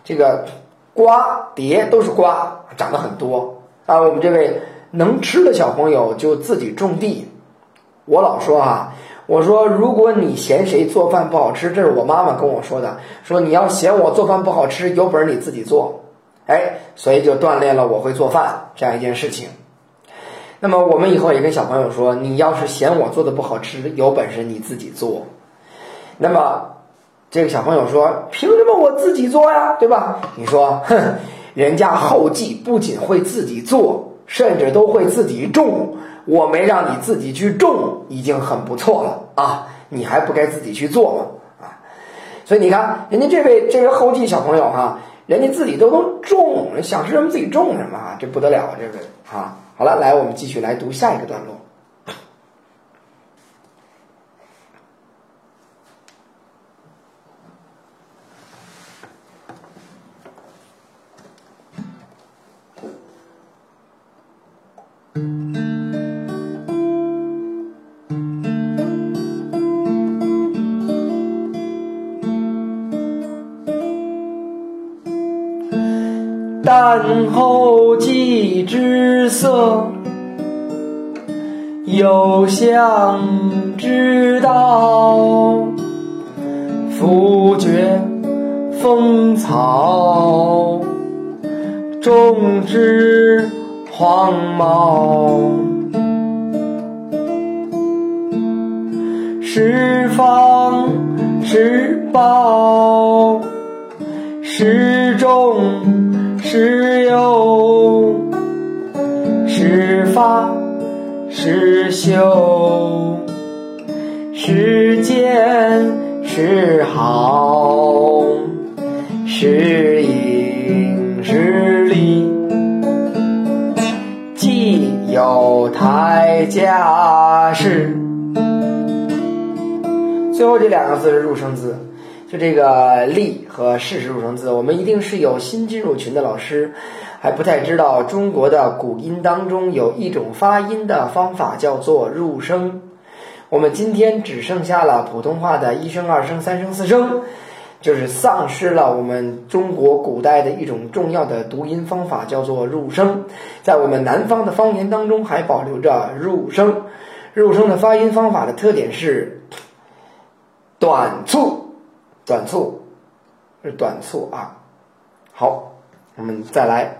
这个瓜蝶都是瓜，长得很多啊。我们这位能吃的小朋友就自己种地。我老说啊。我说，如果你嫌谁做饭不好吃，这是我妈妈跟我说的。说你要嫌我做饭不好吃，有本事你自己做。哎，所以就锻炼了我会做饭这样一件事情。那么我们以后也跟小朋友说，你要是嫌我做的不好吃，有本事你自己做。那么这个小朋友说，凭什么我自己做呀？对吧？你说，哼，人家后继不仅会自己做，甚至都会自己种。我没让你自己去种，已经很不错了啊！你还不该自己去做吗？啊！所以你看，人家这位这位后继小朋友哈，人家自己都能种，想吃什么自己种什么啊，这不得了，这个啊！好了，来，我们继续来读下一个段落。但后继之色，有相之道。夫爵风草，种之黄茂。十方十宝，十种。是有，是法，是修，是见，是好，是因，是理，既有台家事。最后这两个字是入声字。就这个“力”和“事实”入声字，我们一定是有新进入群的老师，还不太知道中国的古音当中有一种发音的方法叫做入声。我们今天只剩下了普通话的一声、二声、三声、四声，就是丧失了我们中国古代的一种重要的读音方法，叫做入声。在我们南方的方言当中还保留着入声。入声的发音方法的特点是短促。短促是短促啊，好，我们再来。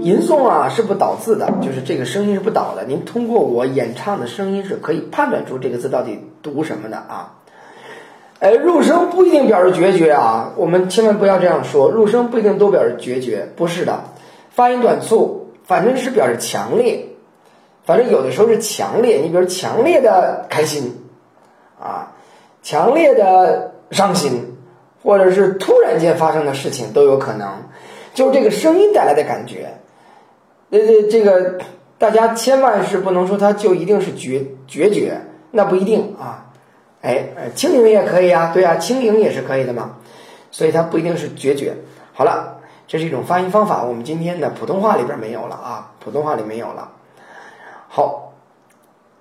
吟诵啊是不导字的，就是这个声音是不导的。您通过我演唱的声音是可以判断出这个字到底读什么的啊。呃，入声不一定表示决绝啊，我们千万不要这样说。入声不一定都表示决绝，不是的。发音短促，反正是表示强烈，反正有的时候是强烈。你比如强烈的开心啊，强烈的伤心，或者是突然间发生的事情都有可能，就是这个声音带来的感觉。呃，这这个大家千万是不能说它就一定是决决绝，那不一定啊。哎，轻盈也可以啊，对啊，轻盈也是可以的嘛。所以它不一定是决绝。好了，这是一种发音方法，我们今天的普通话里边没有了啊，普通话里没有了。好，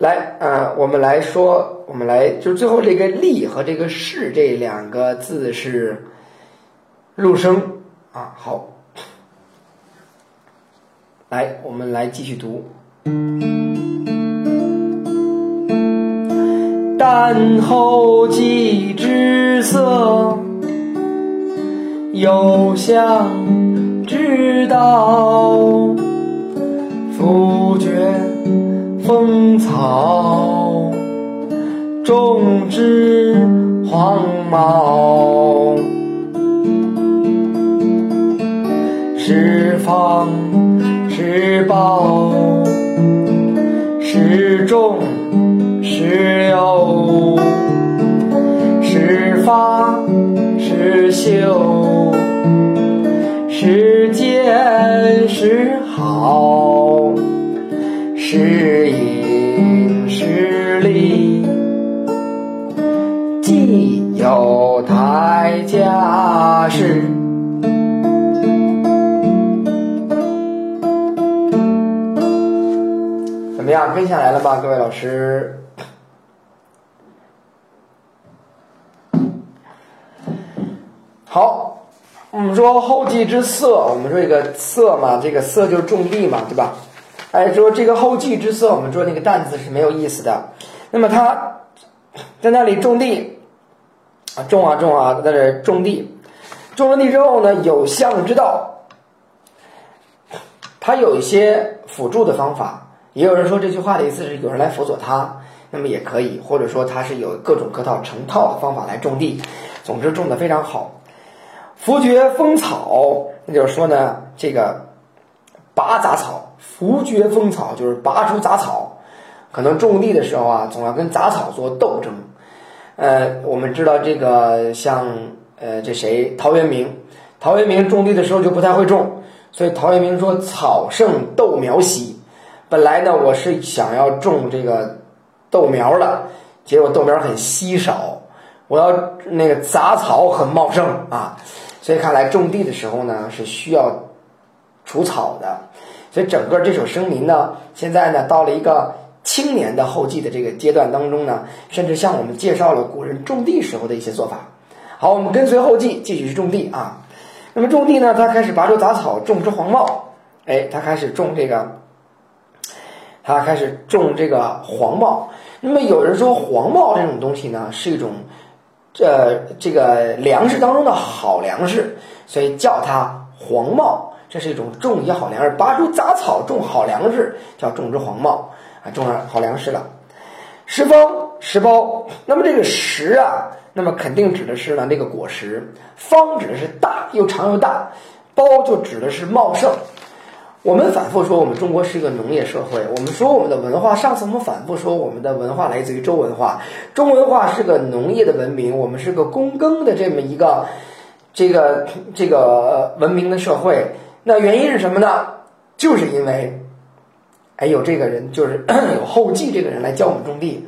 来，呃，我们来说，我们来，就最后这个“力”和这个“是”这两个字是入声啊。好。来，我们来继续读。但后继之色，有相之道。夫觉风草，种之黄茂，是方。是宝，是种，是有，是发，是修，是见，是好，是因，是利，既有台家事。怎么样，跟下来了吧，各位老师？好，我们说后继之色，我们说这个色嘛，这个色就是种地嘛，对吧？哎，说这个后继之色，我们说那个担字是没有意思的。那么他在那里种地啊，种啊种啊，在那种地，种了地之后呢，有相之道，他有一些辅助的方法。也有人说这句话的意思是有人来辅佐他，那么也可以，或者说他是有各种各套成套的方法来种地，总之种的非常好。伏绝风草，那就是说呢，这个拔杂草，伏绝风草就是拔出杂草。可能种地的时候啊，总要跟杂草做斗争。呃，我们知道这个像呃这谁陶渊明，陶渊明种地的时候就不太会种，所以陶渊明说草盛豆苗稀。本来呢，我是想要种这个豆苗的，结果豆苗很稀少。我要那个杂草很茂盛啊，所以看来种地的时候呢是需要除草的。所以整个这首声明呢，现在呢到了一个青年的后继的这个阶段当中呢，甚至向我们介绍了古人种地时候的一些做法。好，我们跟随后继继续去种地啊。那么种地呢，他开始拔出杂草，种植黄茂。哎，他开始种这个。他开始种这个黄茂，那么有人说黄茂这种东西呢是一种，这这个粮食当中的好粮食，所以叫它黄茂，这是一种种一好粮食，拔出杂草种好粮食，叫种植黄茂啊，种上好粮食了。十方十包，那么这个十啊，那么肯定指的是呢那个果实，方指的是大又长又大，包就指的是茂盛。我们反复说，我们中国是一个农业社会。我们说我们的文化，上次我们反复说，我们的文化来自于周文化。中文化是个农业的文明，我们是个躬耕的这么一个这个这个文明的社会。那原因是什么呢？就是因为，哎，有这个人，就是 有后继这个人来教我们种地。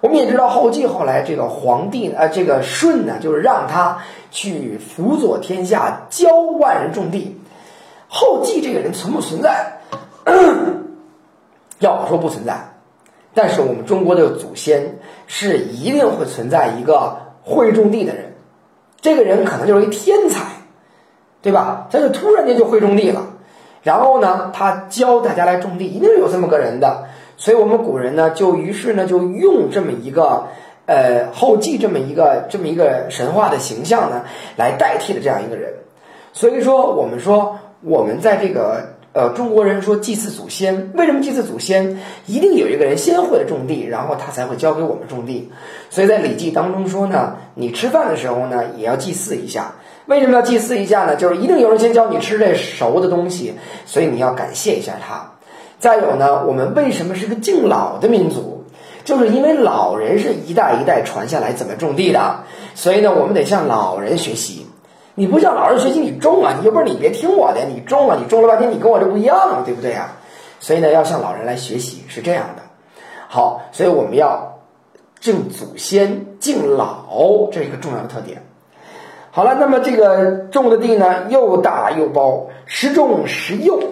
我们也知道，后继后来这个皇帝啊，这个舜呢，就是让他去辅佐天下，教万人种地。后继这个人存不存在？要我说不存在，但是我们中国的祖先是一定会存在一个会种地的人，这个人可能就是一天才，对吧？他就突然间就会种地了，然后呢，他教大家来种地，一定有这么个人的。所以我们古人呢，就于是呢，就用这么一个呃后继这么一个这么一个神话的形象呢，来代替了这样一个人。所以说，我们说我们在这个。呃，中国人说祭祀祖先，为什么祭祀祖先？一定有一个人先会了种地，然后他才会教给我们种地。所以在《礼记》当中说呢，你吃饭的时候呢，也要祭祀一下。为什么要祭祀一下呢？就是一定有人先教你吃这熟的东西，所以你要感谢一下他。再有呢，我们为什么是个敬老的民族？就是因为老人是一代一代传下来怎么种地的，所以呢，我们得向老人学习。你不向老人学习，你种啊！你又不是你别听我的，你种啊！你种了半天，你跟我这不一样，对不对啊？所以呢，要向老人来学习，是这样的。好，所以我们要敬祖先、敬老，这是一个重要的特点。好了，那么这个种的地呢，又大又包，时种时幼，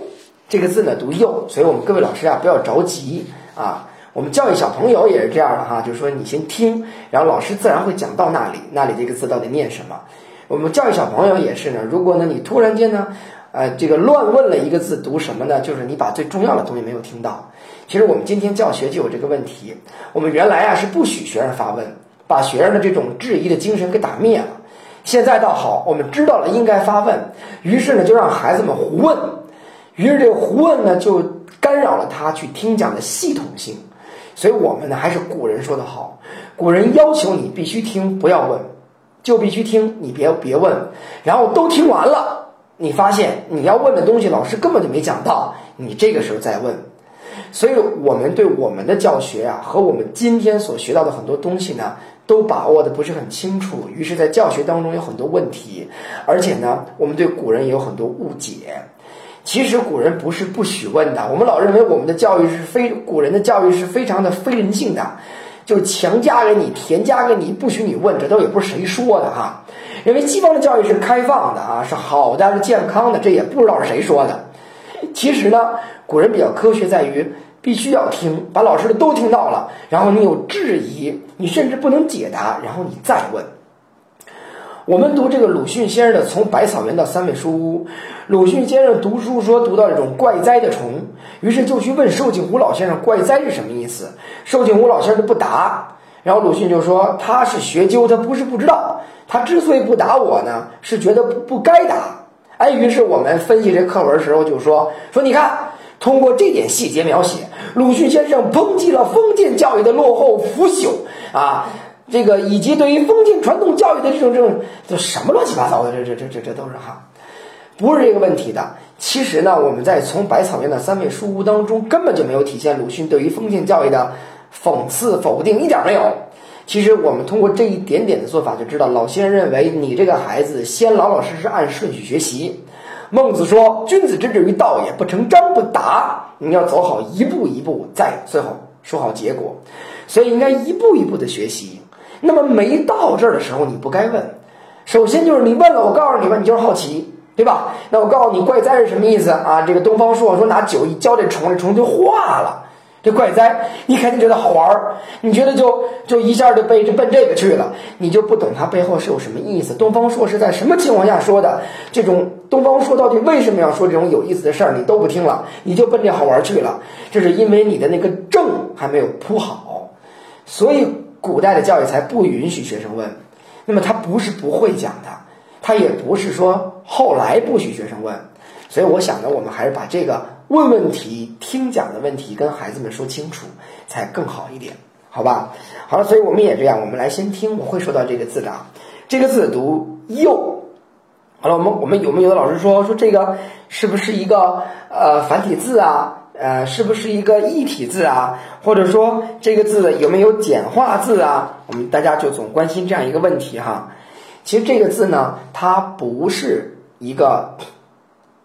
这个字呢读幼，所以我们各位老师啊，不要着急啊。我们教育小朋友也是这样的哈，就是说你先听，然后老师自然会讲到那里，那里这个字到底念什么。我们教育小朋友也是呢。如果呢，你突然间呢，呃，这个乱问了一个字读什么呢？就是你把最重要的东西没有听到。其实我们今天教学就有这个问题。我们原来啊是不许学生发问，把学生的这种质疑的精神给打灭了。现在倒好，我们知道了应该发问，于是呢就让孩子们胡问。于是这个胡问呢就干扰了他去听讲的系统性。所以我们呢还是古人说的好，古人要求你必须听，不要问。就必须听，你别别问，然后都听完了，你发现你要问的东西老师根本就没讲到，你这个时候再问，所以我们对我们的教学啊和我们今天所学到的很多东西呢，都把握的不是很清楚，于是，在教学当中有很多问题，而且呢，我们对古人也有很多误解。其实古人不是不许问的，我们老认为我们的教育是非古人的教育是非常的非人性的。就强加给你，添加给你，不许你问，这都也不是谁说的哈。因为西方的教育是开放的啊，是好的，是健康的，这也不知道是谁说的。其实呢，古人比较科学，在于必须要听，把老师的都听到了，然后你有质疑，你甚至不能解答，然后你再问。我们读这个鲁迅先生的《从百草园到三味书屋》，鲁迅先生读书说读到这种怪哉的虫，于是就去问寿景湖老先生怪哉是什么意思。寿景湖老先生不答，然后鲁迅就说他是学究，他不是不知道，他之所以不答我呢，是觉得不不该答。哎，于是我们分析这课文的时候就说说你看，通过这点细节描写，鲁迅先生抨击了封建教育的落后腐朽啊。这个以及对于封建传统教育的这种这种，这什么乱七八糟的，这这这这这都是哈，不是这个问题的。其实呢，我们在从百草园的三味书屋当中，根本就没有体现鲁迅对于封建教育的讽刺否定，一点没有。其实我们通过这一点点的做法，就知道老先生认为你这个孩子先老老实实按顺序学习。孟子说：“君子之至于道也，不成章不达。”你要走好一步一步，再最后说好结果。所以应该一步一步的学习。那么没到这儿的时候，你不该问。首先就是你问了，我告诉你吧，你就是好奇，对吧？那我告诉你，怪哉是什么意思啊？这个东方朔说拿酒一浇这虫，这虫就化了。这怪哉，你肯定觉得好玩儿，你觉得就就一下就奔奔这个去了，你就不懂它背后是有什么意思。东方朔是在什么情况下说的？这种东方朔到底为什么要说这种有意思的事儿？你都不听了，你就奔这好玩去了。这是因为你的那个正还没有铺好，所以。古代的教育才不允许学生问，那么他不是不会讲的，他也不是说后来不许学生问，所以我想呢，我们还是把这个问问题、听讲的问题跟孩子们说清楚，才更好一点，好吧？好了，所以我们也这样，我们来先听，我会说到这个字的，这个字读幼。好了，我们我们有没有老师说说这个是不是一个呃繁体字啊？呃，是不是一个异体字啊？或者说这个字有没有简化字啊？我们大家就总关心这样一个问题哈。其实这个字呢，它不是一个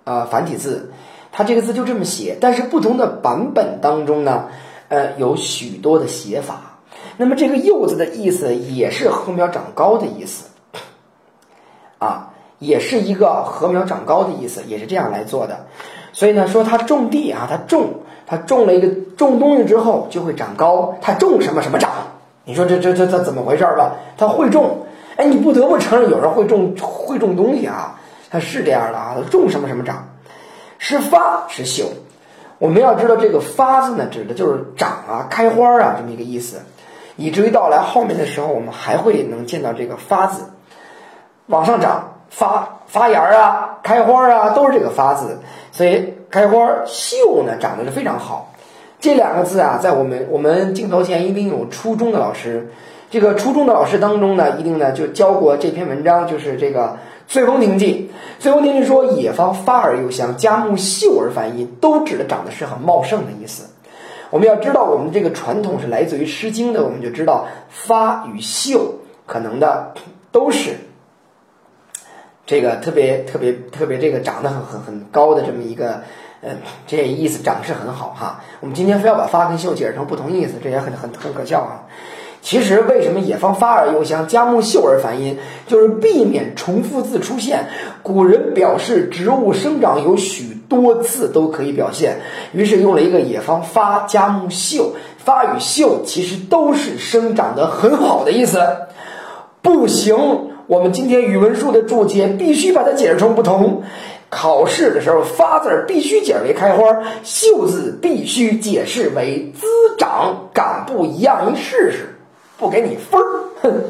呃繁体字，它这个字就这么写。但是不同的版本当中呢，呃，有许多的写法。那么这个“柚”字的意思也是禾苗长高的意思，啊，也是一个禾苗长高的意思，也是这样来做的。所以呢，说他种地啊，他种，他种了一个种东西之后就会长高，他种什么什么长。你说这这这这怎么回事吧？他会种，哎，你不得不承认有人会种会种东西啊，他是这样的啊，种什么什么长，是发是秀。我们要知道这个发字呢，指的就是长啊，开花啊这么一个意思。以至于到来后面的时候，我们还会能见到这个发字往上涨，发发芽啊，开花啊，都是这个发字。所以开花秀呢，长得是非常好。这两个字啊，在我们我们镜头前一定有初中的老师，这个初中的老师当中呢，一定呢就教过这篇文章，就是这个《醉翁亭记》。《醉翁亭记》说“野芳发而又香，佳木秀而繁阴”，都指的长得是很茂盛的意思。我们要知道，我们这个传统是来自于《诗经》的，我们就知道“发”与“秀”可能的都是这个特别特别特别这个长得很很很高的这么一个。呃，这意思长势很好哈。我们今天非要把发跟秀解释成不同意思，这也很很很可笑啊。其实为什么野芳发而又香，佳木秀而繁阴，就是避免重复字出现。古人表示植物生长有许多次都可以表现，于是用了一个野芳发，佳木秀。发与秀其实都是生长得很好的意思。不行，我们今天语文书的注解必须把它解释成不同。考试的时候，发字必须解释为开花，秀字必须解释为滋长，敢不一样一试试，不给你分儿，哼！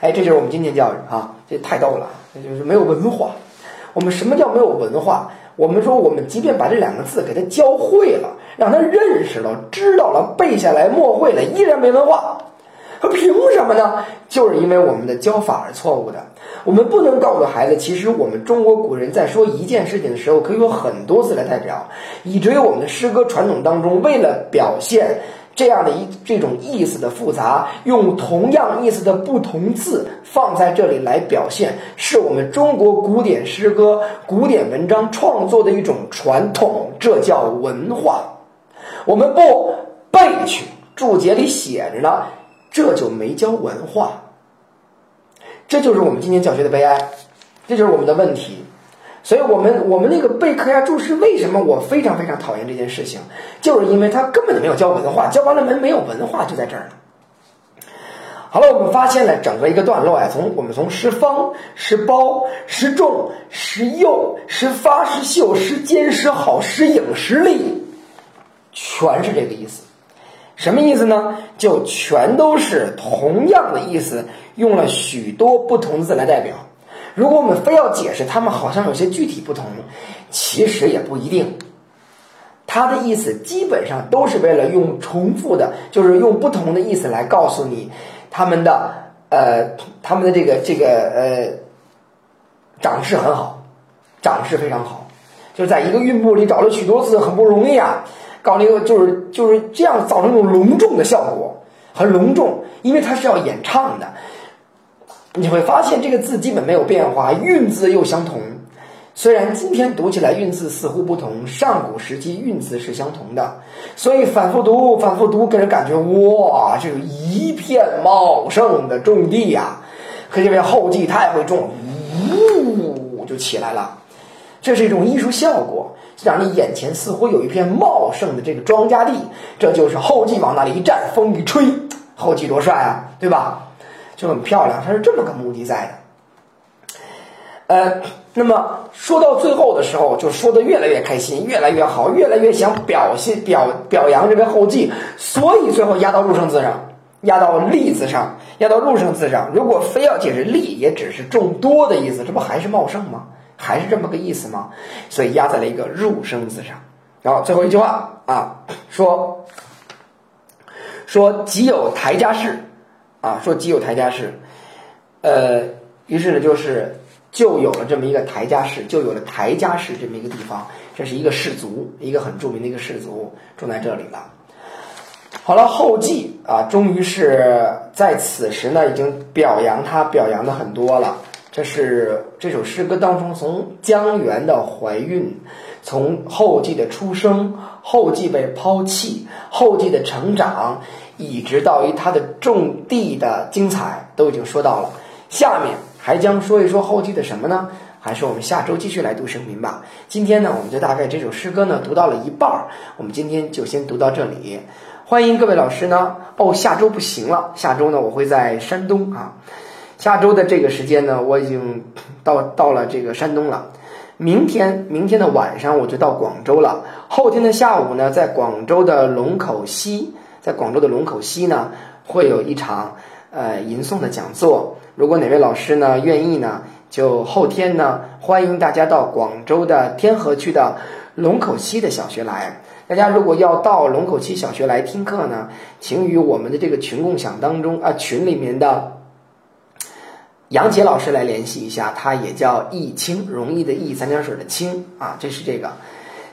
哎，这就是我们今天教育啊，这太逗了，这就是没有文化。我们什么叫没有文化？我们说，我们即便把这两个字给他教会了，让他认识了、知道了、背下来、默会了，依然没文化。凭什么呢？就是因为我们的教法是错误的。我们不能告诉孩子，其实我们中国古人在说一件事情的时候，可以有很多字来代表，以至于我们的诗歌传统当中，为了表现这样的一这种意思的复杂，用同样意思的不同字放在这里来表现，是我们中国古典诗歌、古典文章创作的一种传统，这叫文化。我们不背去，注解里写着呢。这就没教文化，这就是我们今天教学的悲哀，这就是我们的问题。所以，我们我们那个备课呀、注释，为什么我非常非常讨厌这件事情？就是因为他根本就没有教文化，教完了没没有文化就在这儿了。好了，我们发现了整个一个段落呀，从我们从十方、十包、十重、十幼、十发、十秀、十坚、十好、十影、十力，全是这个意思。什么意思呢？就全都是同样的意思，用了许多不同的字来代表。如果我们非要解释，他们好像有些具体不同，其实也不一定。他的意思基本上都是为了用重复的，就是用不同的意思来告诉你他们的呃，他们的这个这个呃，长势很好，长势非常好，就在一个韵部里找了许多字，很不容易啊。搞那个就是就是这样造成一种隆重的效果，很隆重，因为它是要演唱的。你会发现这个字基本没有变化，韵字又相同。虽然今天读起来韵字似乎不同，上古时期韵字是相同的，所以反复读，反复读，给人感觉哇，这是一片茂盛的种地呀！可这边后继太会种，呜就起来了，这是一种艺术效果。让你眼前似乎有一片茂盛的这个庄稼地，这就是后继往那里一站，风一吹，后继多帅啊，对吧？就很漂亮，它是这么个目的在的。呃，那么说到最后的时候，就说的越来越开心，越来越好，越来越想表现表表扬这位后继，所以最后压到入声字上，压到立字上，压到入声字上。如果非要解释立，也只是众多的意思，这不还是茂盛吗？还是这么个意思吗？所以压在了一个入声字上。然后最后一句话啊，说说己有台家室啊，说既有台家室，呃，于是呢，就是就有了这么一个台家室，就有了台家室这么一个地方。这是一个氏族，一个很著名的一个氏族住在这里了。好了，后继啊，终于是在此时呢，已经表扬他，表扬的很多了。这是这首诗歌当中，从江源的怀孕，从后继的出生，后继被抛弃，后继的成长，一直到于他的种地的精彩，都已经说到了。下面还将说一说后继的什么呢？还是我们下周继续来读生平吧。今天呢，我们就大概这首诗歌呢读到了一半儿，我们今天就先读到这里。欢迎各位老师呢，哦，下周不行了，下周呢我会在山东啊。下周的这个时间呢，我已经到到了这个山东了。明天，明天的晚上我就到广州了。后天的下午呢，在广州的龙口西，在广州的龙口西呢，会有一场呃吟诵的讲座。如果哪位老师呢愿意呢，就后天呢欢迎大家到广州的天河区的龙口西的小学来。大家如果要到龙口西小学来听课呢，请与我们的这个群共享当中啊群里面的杨杰老师来联系一下，他也叫易清，容易的易，三点水的清啊，这是这个。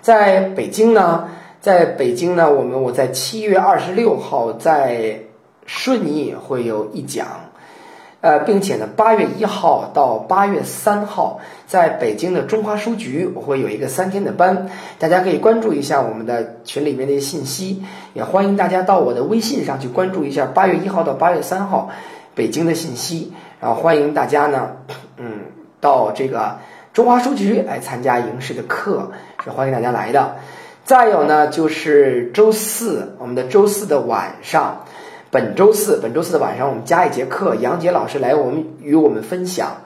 在北京呢，在北京呢，我们我在七月二十六号在顺义会有一讲。呃，并且呢，八月一号到八月三号，在北京的中华书局，我会有一个三天的班，大家可以关注一下我们的群里面的信息，也欢迎大家到我的微信上去关注一下八月一号到八月三号北京的信息，然后欢迎大家呢，嗯，到这个中华书局来参加影视的课，是欢迎大家来的。再有呢，就是周四，我们的周四的晚上。本周四，本周四的晚上，我们加一节课，杨杰老师来我们与我们分享。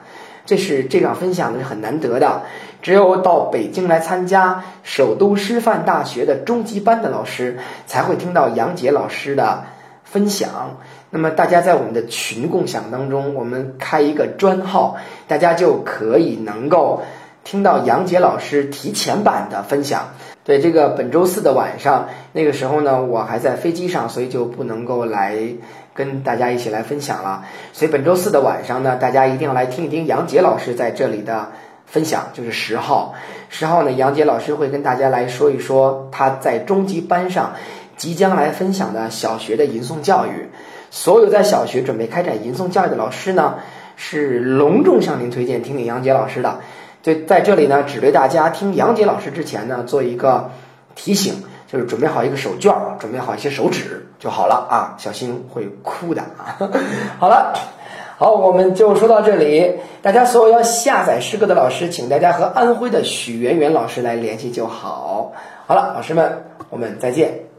这是这场分享呢是很难得的，只有到北京来参加首都师范大学的中级班的老师才会听到杨杰老师的分享。那么大家在我们的群共享当中，我们开一个专号，大家就可以能够听到杨杰老师提前版的分享。对这个本周四的晚上，那个时候呢，我还在飞机上，所以就不能够来跟大家一起来分享了。所以本周四的晚上呢，大家一定要来听一听杨杰老师在这里的分享，就是十号。十号呢，杨杰老师会跟大家来说一说他在中级班上即将来分享的小学的吟诵教育。所有在小学准备开展吟诵教育的老师呢，是隆重向您推荐听听杨杰老师的。对，在这里呢，只对大家听杨杰老师之前呢，做一个提醒，就是准备好一个手绢，准备好一些手纸就好了啊，小心会哭的啊。好了，好，我们就说到这里。大家所有要下载诗歌的老师，请大家和安徽的许媛媛老师来联系就好。好了，老师们，我们再见。